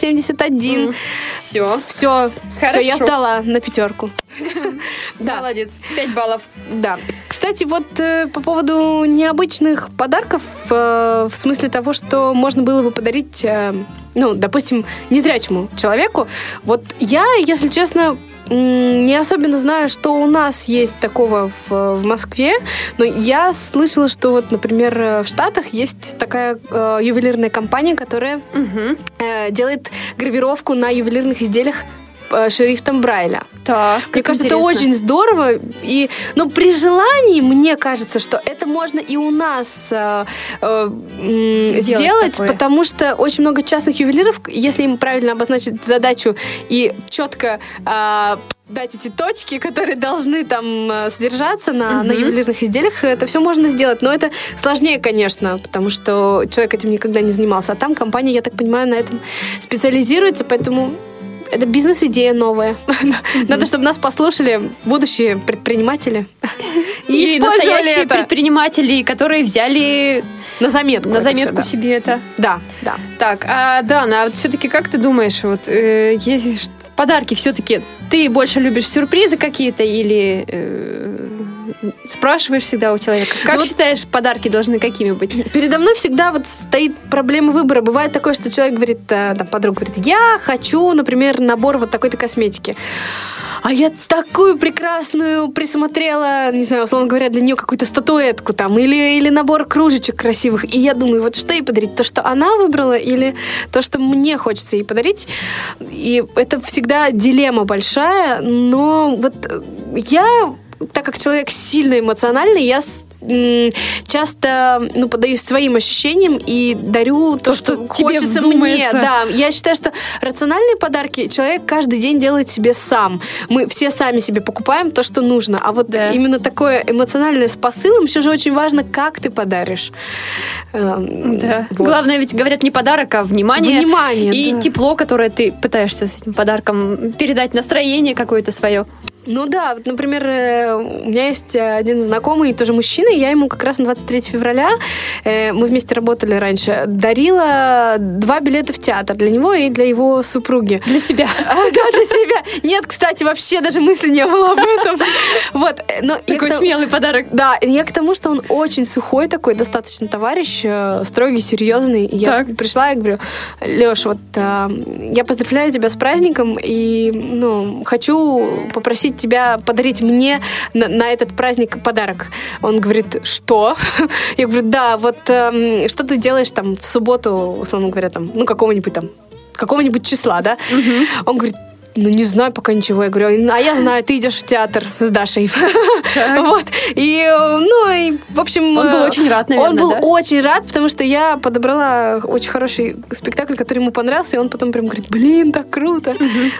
Все. Все. Все, я сдала на пятерку. Молодец. пять баллов. Да. Кстати, вот э, по поводу необычных подарков, э, в смысле того, что можно было бы подарить, э, ну, допустим, незрячему человеку. Вот я, если честно, не особенно знаю, что у нас есть такого в, в Москве, но я слышала, что вот, например, в Штатах есть такая э, ювелирная компания, которая э, делает гравировку на ювелирных изделиях шрифтом Брайля. Так, Мне кажется, интересно. это очень здорово. И, ну, при желании, мне кажется, что это можно и у нас э, э, Сделать сделать, такое. потому что очень много частных ювелиров, если им правильно обозначить задачу и четко э, дать эти точки, которые должны там э, содержаться на, на Мгм. ювелирных изделиях, это все можно сделать. Но это сложнее, конечно, потому что человек этим никогда не занимался. А там компания, я так понимаю, на этом специализируется, поэтому это бизнес-идея новая. Надо, чтобы нас послушали будущие предприниматели. И, настоящие это. предприниматели, которые взяли на заметку, на заметку да. себе это. Да, да. Так, а Дана, а все-таки как ты думаешь, вот э, ш- подарки все-таки ты больше любишь сюрпризы какие-то или э, спрашиваешь всегда у человека? Как Ну вот- считаешь, подарки должны какими быть? Передо мной всегда вот стоит проблема выбора. Бывает такое, что человек говорит, э, там, подруга говорит, я хочу, например, набор вот такой-то косметики. а я такую прекрасную присмотрела, не знаю, условно говоря, для нее какую-то статуэтку там или, или набор кружечек красивых. И я думаю, вот что ей подарить? То, что она выбрала или то, что мне хочется ей подарить? И это всегда дилемма большая, но вот я так как человек сильно эмоциональный, я часто ну, подаюсь своим ощущениям и дарю то, то что, что хочется мне. Да, я считаю, что рациональные подарки человек каждый день делает себе сам. Мы все сами себе покупаем то, что нужно. А вот да. именно такое эмоциональное с посылом еще же очень важно, как ты подаришь. Эм, да. Вот. Главное ведь говорят не подарок, а внимание. Внимание. И да. тепло, которое ты пытаешься с этим подарком передать, настроение какое-то свое. Ну да, вот, например, э, у меня есть один знакомый, тоже мужчина, и я ему как раз на 23 февраля, э, мы вместе работали раньше, дарила два билета в театр для него и для его супруги. Для себя? А, да, для себя. Нет, кстати, вообще даже мысли не было об этом. Вот. Э, но такой смелый подарок. Да, я к тому, что он очень сухой такой, достаточно товарищ, строгий, серьезный. И я пришла и говорю, Леш, вот я поздравляю тебя с праздником и ну, хочу попросить тебя подарить мне на, на этот праздник подарок. Он говорит, что? Я говорю, да, вот эм, что ты делаешь там в субботу, условно говоря, там, ну, какого-нибудь там какого-нибудь числа, да? Угу. Он говорит, ну, не знаю пока ничего. Я говорю, а я знаю, ты идешь в театр с Дашей. Вот. И, ну, и, в общем... Он был очень рад, наверное, Он был очень рад, потому что я подобрала очень хороший спектакль, который ему понравился, и он потом прям говорит, блин, так круто.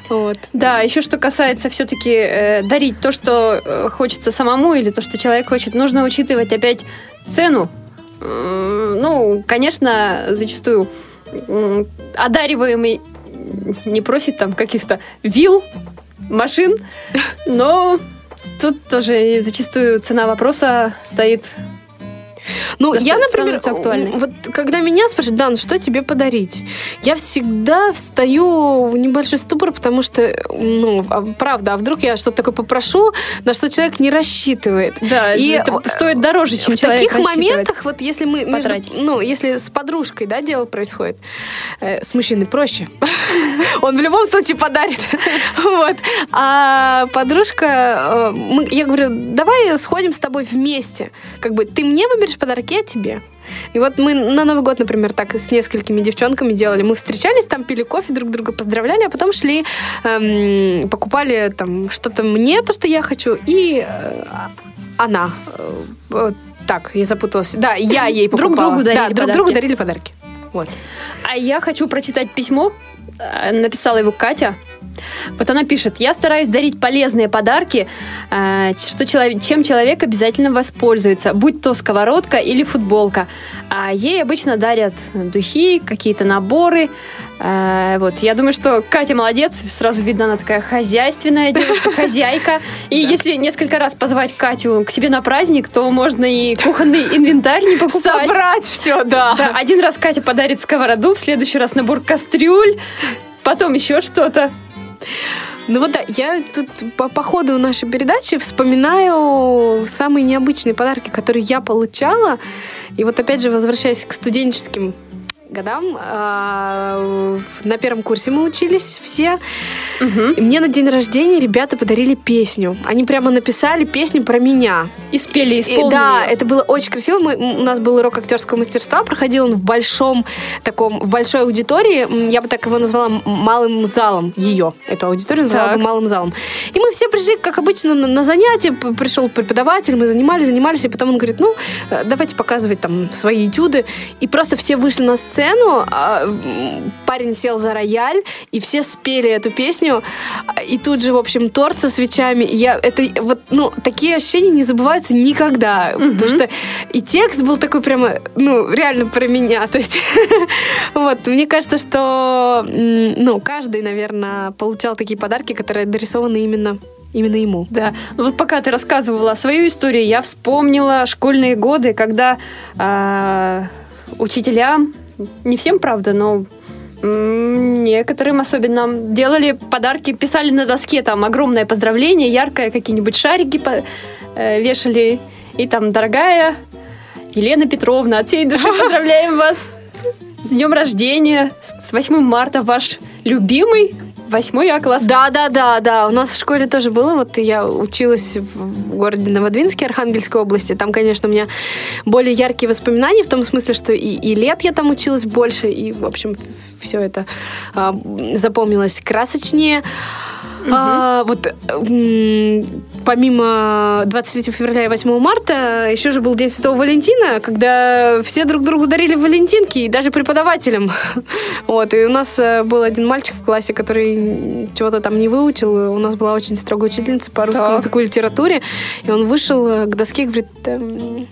Вот. Да, еще что касается все-таки э, дарить то, что э, хочется самому, или то, что человек хочет, нужно учитывать опять цену. Ну, конечно, зачастую одариваемый не просит там каких-то вил, машин, но тут тоже зачастую цена вопроса стоит ну, я, например, вот когда меня спрашивают, Дан, что тебе подарить? Я всегда встаю в небольшой ступор, потому что, ну, а, правда, а вдруг я что-то такое попрошу, на что человек не рассчитывает. Да, и это стоит дороже, чем в человек таких моментах, вот если мы между, ну, если с подружкой, да, дело происходит, э, с мужчиной проще. Он в любом случае подарит. Вот. А подружка, э, я говорю, давай сходим с тобой вместе. Как бы ты мне выберешь подарок, я тебе. И вот мы на Новый год, например, так с несколькими девчонками делали. Мы встречались, там пили кофе, друг друга поздравляли, а потом шли, эм, покупали там что-то мне, то, что я хочу, и э, она. Э, так, я запуталась. Да, я ей покупала. Друг другу дарили Да, друг другу дарили подарки. Вот. А я хочу прочитать письмо. Э, написала его Катя. Вот она пишет, я стараюсь дарить полезные подарки, э, что человек, чем человек обязательно воспользуется, будь то сковородка или футболка. А ей обычно дарят духи, какие-то наборы. Э, вот, я думаю, что Катя молодец, сразу видно, она такая хозяйственная девушка, хозяйка. И если несколько раз позвать Катю к себе на праздник, то можно и кухонный инвентарь не покупать. Собрать все, да. да. Один раз Катя подарит сковороду, в следующий раз набор кастрюль, потом еще что-то. Ну вот да, я тут по, по ходу нашей передачи вспоминаю самые необычные подарки, которые я получала. И вот опять же, возвращаясь к студенческим годам. А, на первом курсе мы учились все. Угу. И мне на день рождения ребята подарили песню. Они прямо написали песню про меня. И спели, исполнили. И, да, это было очень красиво. Мы, у нас был урок актерского мастерства. Проходил он в большом таком, в большой аудитории. Я бы так его назвала малым залом. Ее, эту аудиторию назвала бы малым залом. И мы все пришли, как обычно, на, на занятия. Пришел преподаватель, мы занимались, занимались. И потом он говорит, ну, э, давайте показывать там свои этюды. И просто все вышли на сцену сцену, а, парень сел за рояль, и все спели эту песню, и тут же, в общем, торт со свечами. Я, это вот, ну, такие ощущения не забываются никогда, mm потому что и текст был такой прямо, ну, реально про меня, то есть, вот, мне кажется, что, ну, каждый, наверное, получал такие подарки, которые адресованы именно именно ему. Да. Ну вот пока ты рассказывала свою историю, я вспомнила школьные годы, когда э, учителям не всем, правда, но некоторым особенно делали подарки, писали на доске там огромное поздравление, яркое, какие-нибудь шарики э, вешали. И там, дорогая Елена Петровна, от всей души поздравляем вас с днем рождения, с 8 марта, ваш любимый восьмой А класс. Да, да, да, да. У нас в школе тоже было. Вот я училась в городе Новодвинске, Архангельской области. Там, конечно, у меня более яркие воспоминания в том смысле, что и, и лет я там училась больше, и, в общем, все это а, запомнилось красочнее. А, вот помимо 23 февраля и 8 марта, еще же был День Святого Валентина, когда все друг другу дарили валентинки, и даже преподавателям. Вот, и у нас э, был один мальчик в классе, который чего-то там не выучил. У нас была очень строгая учительница по русскому Так. языку и литературе, и он вышел к доске и говорит, эм,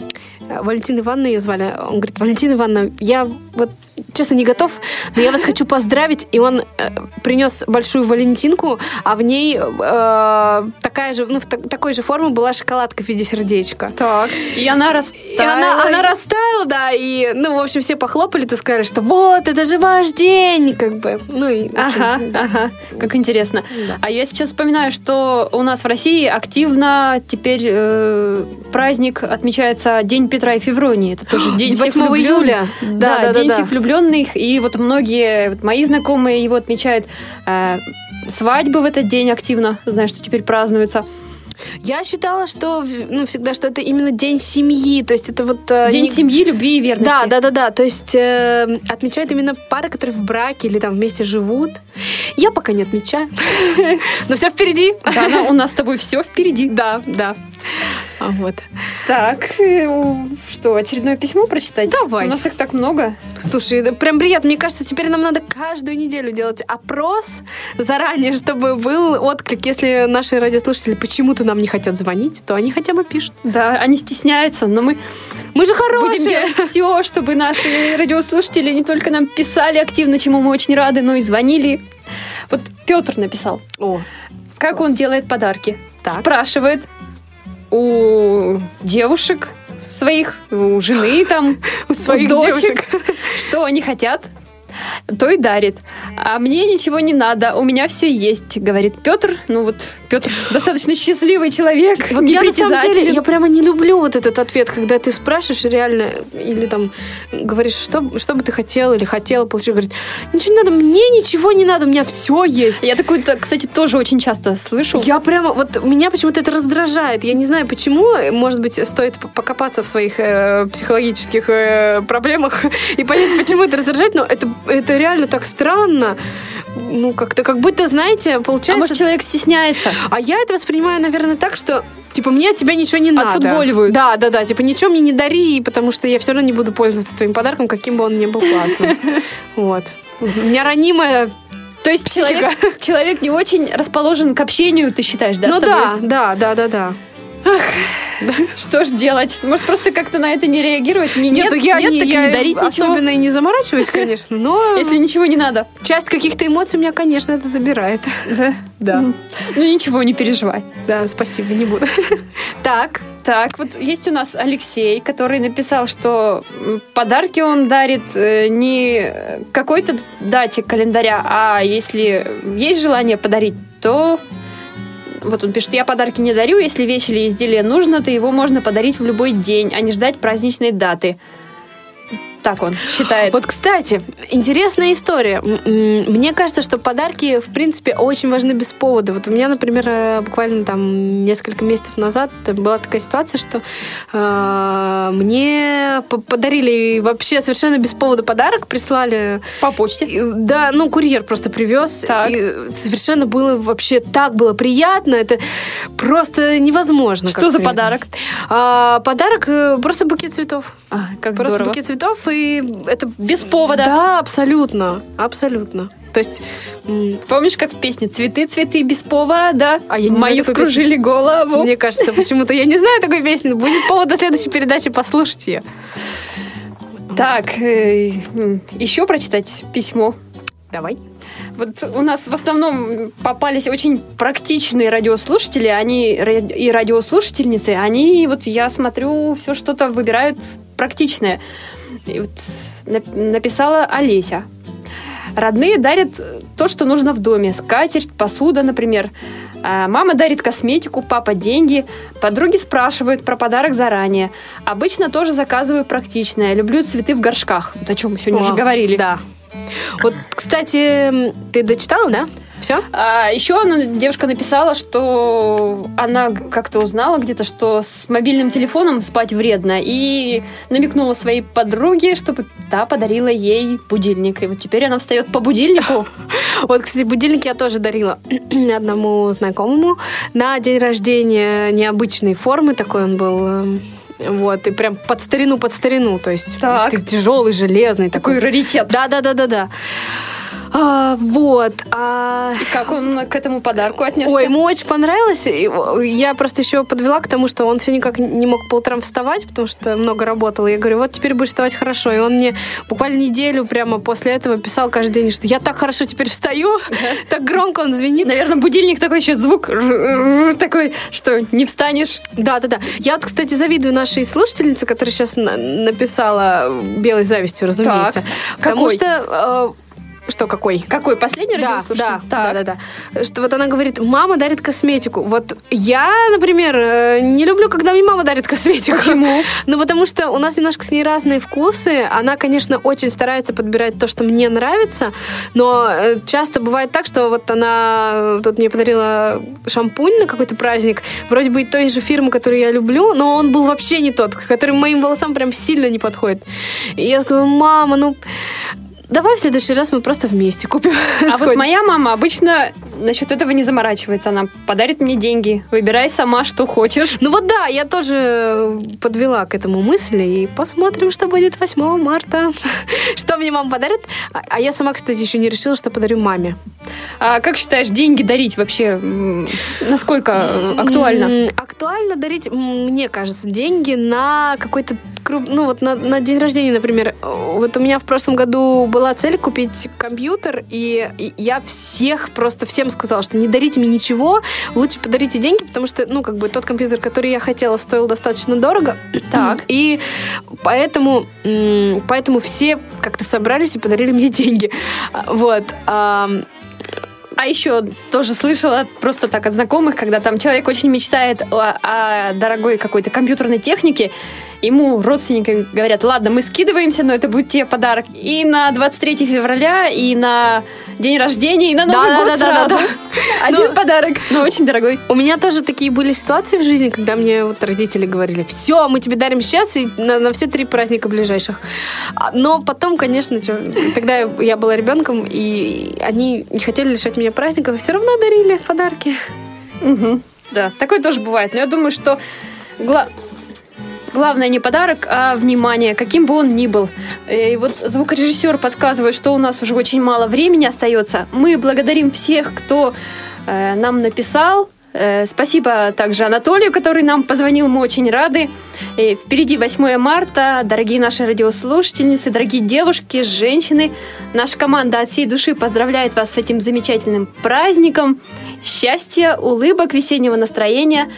Валентина Ивановна ее звали. Он говорит, Валентина Ивановна, я вот честно не готов, но я вас хочу поздравить. И он э, принес большую валентинку, а в ней э, такая же, ну, в та- такой же формы была шоколадка в виде сердечка. Так. И она растаяла. И она, она растаяла, да, и, ну, в общем, все похлопали, ты сказали, что вот, это же ваш день, как бы. Ну, и, в общем, Ага, ага, как интересно. А я сейчас вспоминаю, что у нас в России активно теперь э, праздник отмечается День Петра и Февронии. Это тоже день всех 8 влюблённых. июля. Да, да, да, День да. всех влюбленных. И вот многие вот мои знакомые его отмечают. Э, свадьбы в этот день активно, знаю, что теперь празднуются. Я считала, что ну, всегда, что это именно день семьи. То есть это вот... э, День не- семьи, любви и верности. Да, да, да, да. То есть э, отмечают именно пары, которые в браке или там вместе живут. Я пока не отмечаю. Но все впереди. Да, у нас с тобой все впереди. Да, да. А вот. Так, э, что, очередное письмо прочитать? Давай. У нас их так много. Слушай, это прям приятно. Мне кажется, теперь нам надо каждую неделю делать опрос заранее, чтобы был отклик. Если наши радиослушатели почему-то нам не хотят звонить, то они хотя бы пишут. Да, они стесняются, но мы Мы же будем хорошие. делать все, чтобы наши радиослушатели не только нам писали активно, чему мы очень рады, но и звонили. Вот Петр написал. О, Как он делает подарки? Так. Спрашивает у девушек своих, у жены там, у своих дочек, девушек. что они хотят, то и дарит. А мне ничего не надо, у меня все есть, говорит Петр. Ну вот Петр достаточно счастливый человек, Вот я на самом деле, я прямо не люблю вот этот ответ, когда ты спрашиваешь реально, или там говоришь, что, что бы ты хотел или хотела получить, говорит, ничего не надо, мне ничего не надо, у меня все есть. Я такую, кстати, тоже очень часто слышу. Я прямо, вот меня почему-то это раздражает. Я не знаю почему. Может быть, стоит покопаться в своих э, психологических э, проблемах и понять, почему это раздражает. Но это, это реально так странно. Ну, как-то, как будто, знаете, А получается... может, человек стесняется? А я это воспринимаю, наверное, так, что типа мне от тебя ничего не надо. Отфутболивают. Да, да, да. Типа ничего мне не дари, потому что я все равно не буду пользоваться твоим подарком, каким бы он ни был классным. Вот. У меня ранимая То есть человек, человек не очень расположен к общению, ты считаешь, да? Ну да, да, да, да, да. Что ж делать? Может, просто как-то на это не реагировать? Не, нет, Нет, я, нет, не, так я не дарить ничего. особенно и не заморачиваюсь, конечно, но Если ничего не надо. часть каких-то эмоций меня, конечно, это забирает. Да? Да. Ну ничего, не переживай. Да, спасибо, не буду. Так, Так, вот есть у нас Алексей, который написал, что подарки он дарит э, не какой-то дате календаря, а если есть желание подарить, то вот он пишет, я подарки не дарю, если вещь или изделие нужно, то его можно подарить в любой день, а не ждать праздничной даты. Так он считает. Вот, кстати, интересная история. Мне кажется, что подарки, в принципе, очень важны без повода. Вот у меня, например, э, буквально там несколько месяцев назад была такая ситуация, что э, мне по- подарили вообще совершенно без повода подарок, прислали. По почте? И, Да, ну, курьер просто привез. Так. И совершенно было вообще так было приятно. Это просто невозможно. Что за приятно. подарок? А, подарок э, просто букет цветов. А, как Просто здорово. букет цветов, и это... Без повода. Да, абсолютно. Абсолютно. То есть... Помнишь, как в песне «Цветы, цветы без повода», А я не знаю Мою такой вскружили голову. Мне кажется, почему-то я не знаю такой песни. Будет повод до следующей передачи послушать ее. Так, э, еще прочитать письмо. Давай. Вот у нас в основном попались очень практичные радиослушатели, они и радиослушательницы, они, вот я смотрю, все что-то выбирают практичное. И вот нап- написала Олеся. Родные дарят то, что нужно в доме. Скатерть, посуда, например. А Мама дарит косметику, папа деньги. Подруги спрашивают про подарок заранее. Обычно тоже заказываю практичное. Люблю цветы в горшках. Вот о чем мы сегодня О, уже говорили. Да. Вот, кстати, ты дочитала, да? Все? А, еще она, девушка написала, что она как-то узнала где-то, что с мобильным телефоном спать вредно, и намекнула своей подруге, чтобы та подарила ей будильник. И вот теперь она встает по будильнику. Вот, кстати, будильник я тоже дарила одному знакомому на день рождения необычной формы, такой он был эм, вот, и прям под старину, под старину, то есть Так. тяжелый, железный. Такой раритет. Да, да, да, да, да. А, вот. а- И как он к этому подарку отнесся? Ой, ему очень понравилось. Я просто еще подвела к тому, что он все никак не мог по утрам вставать, потому что много работал. Я говорю, вот теперь будешь вставать хорошо. И он мне буквально неделю прямо после этого писал каждый день, что я так хорошо теперь встаю. Так громко он звенит. Наверное, будильник такой еще звук такой, что не встанешь. Да, да, да. Я вот, кстати, завидую нашей слушательнице, которая сейчас на- написала белой завистью, разумеется. Так. Потому Какой? что э, что какой? Какой? Последний Да, радиослушатель? да, да, да, да. Что вот она говорит, мама дарит косметику. Вот я, например, э, не люблю, когда мне мама дарит косметику. Почему? Ну, потому что у нас немножко с ней разные вкусы. Она, конечно, очень старается подбирать то, что мне нравится, но э, часто бывает так, что вот она э, тут мне подарила шампунь на какой-то праздник, вроде бы и той же фирмы, которую я люблю, но он был вообще не тот, который моим волосам прям сильно не подходит. И я сказала, мама, ну... Давай в следующий раз мы просто вместе купим. А вот Сходим». моя мама обычно насчет этого не заморачивается. Она подарит мне деньги. Выбирай сама, что хочешь. Ну вот да, я тоже подвела к этому мысли, и посмотрим, что будет 8 марта. Что мне мама подарит. А а я сама, кстати, еще не решила, что подарю маме. А как считаешь, деньги дарить вообще насколько э, актуально? Актуально дарить, мне кажется, деньги на какой-то ну вот на, на день рождения, например. Вот у меня в прошлом году была цель купить компьютер, и я всех просто всем сказала, что не дарите мне ничего, лучше подарите деньги, потому что, ну, как бы тот компьютер, который я хотела, стоил достаточно дорого. Так. И поэтому, поэтому все как-то собрались и подарили мне деньги. Вот. А еще тоже слышала просто так от знакомых, когда там человек очень мечтает о, о дорогой какой-то компьютерной технике, ему родственники говорят, ладно, мы скидываемся, но это будет тебе подарок и на 23 февраля, и на день рождения, и на Новый Да, год да, да, да, сразу. да. Один Ну, подарок, но очень дорогой. У меня тоже такие были ситуации в жизни, когда мне вот родители говорили, все, мы тебе дарим сейчас и на, на все три праздника ближайших. А, Но потом, конечно, чё, тогда я- была ребенком, и они не хотели лишать меня праздников, и все равно дарили подарки. Мгм. Да, такое тоже бывает. Но я думаю, что гла- главное не подарок, а внимание, каким бы он ни был. Э, И вот звукорежиссер подсказывает, что у нас уже очень мало времени остается. Мы благодарим всех, кто э, нам написал. Э, Спасибо также Анатолию, который нам позвонил, мы очень рады. И впереди 8 марта, дорогие наши радиослушательницы, дорогие девушки, женщины. Наша команда от всей души поздравляет вас с этим замечательным праздником. Счастья, улыбок, весеннего настроения.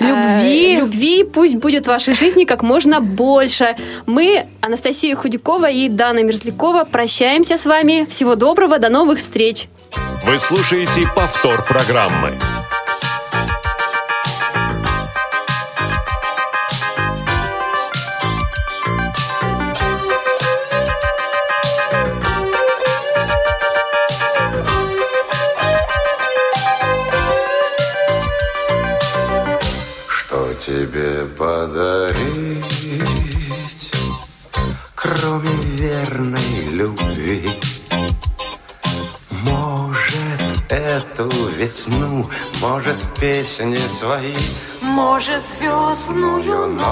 Любви. Э, любви пусть будет в вашей жизни как можно больше. Мы, Анастасия Худякова и Дана Мерзлякова, прощаемся с вами. Всего доброго, до новых встреч. Вы слушаете повтор программы. Подарить, кроме верной любви? Может, эту весну, может, песни свои, Может, звездную ночь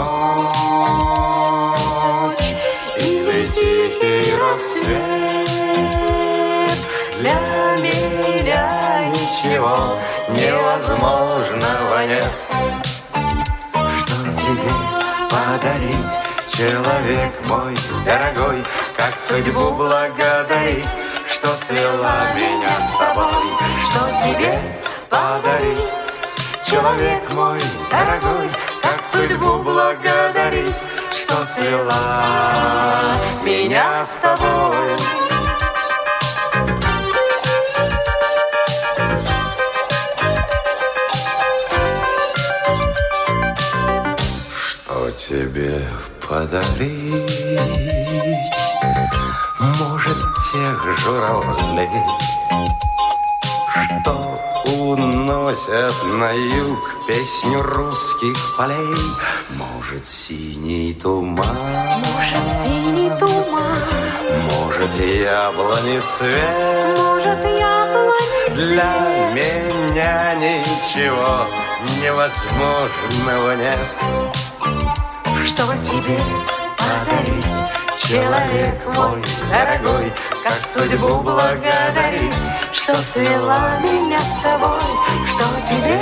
или тихий рассвет. Для меня ничего невозможного нет. Тебе подарить, человек мой дорогой, как судьбу благодарить, что свела меня с тобой. Что тебе подарить, человек мой дорогой, как судьбу благодарить, что свела меня с тобой. Тебе подарить? Может, тех журавлей, что уносят на юг песню русских полей. Может, синий туман, Может, синий туман, может, яблони цвет. может, яблони Для цвет. меня ничего невозможного нет. Что тебе подарить, человек мой дорогой, как судьбу благодарить, что свела меня с тобой, что тебе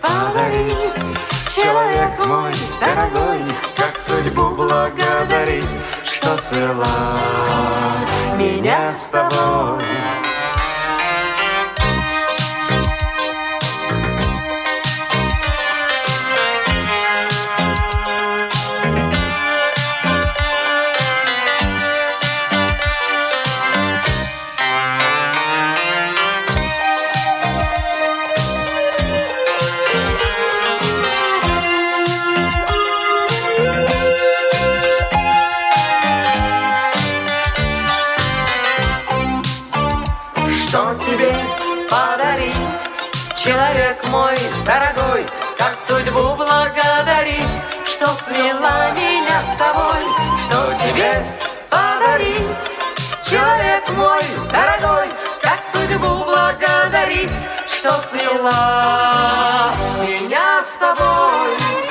подарить, Человек мой дорогой, как судьбу благодарить, что свела меня с тобой. Свела меня с тобой, что тебе подарить, человек мой дорогой, как судьбу благодарить, что свела меня с тобой.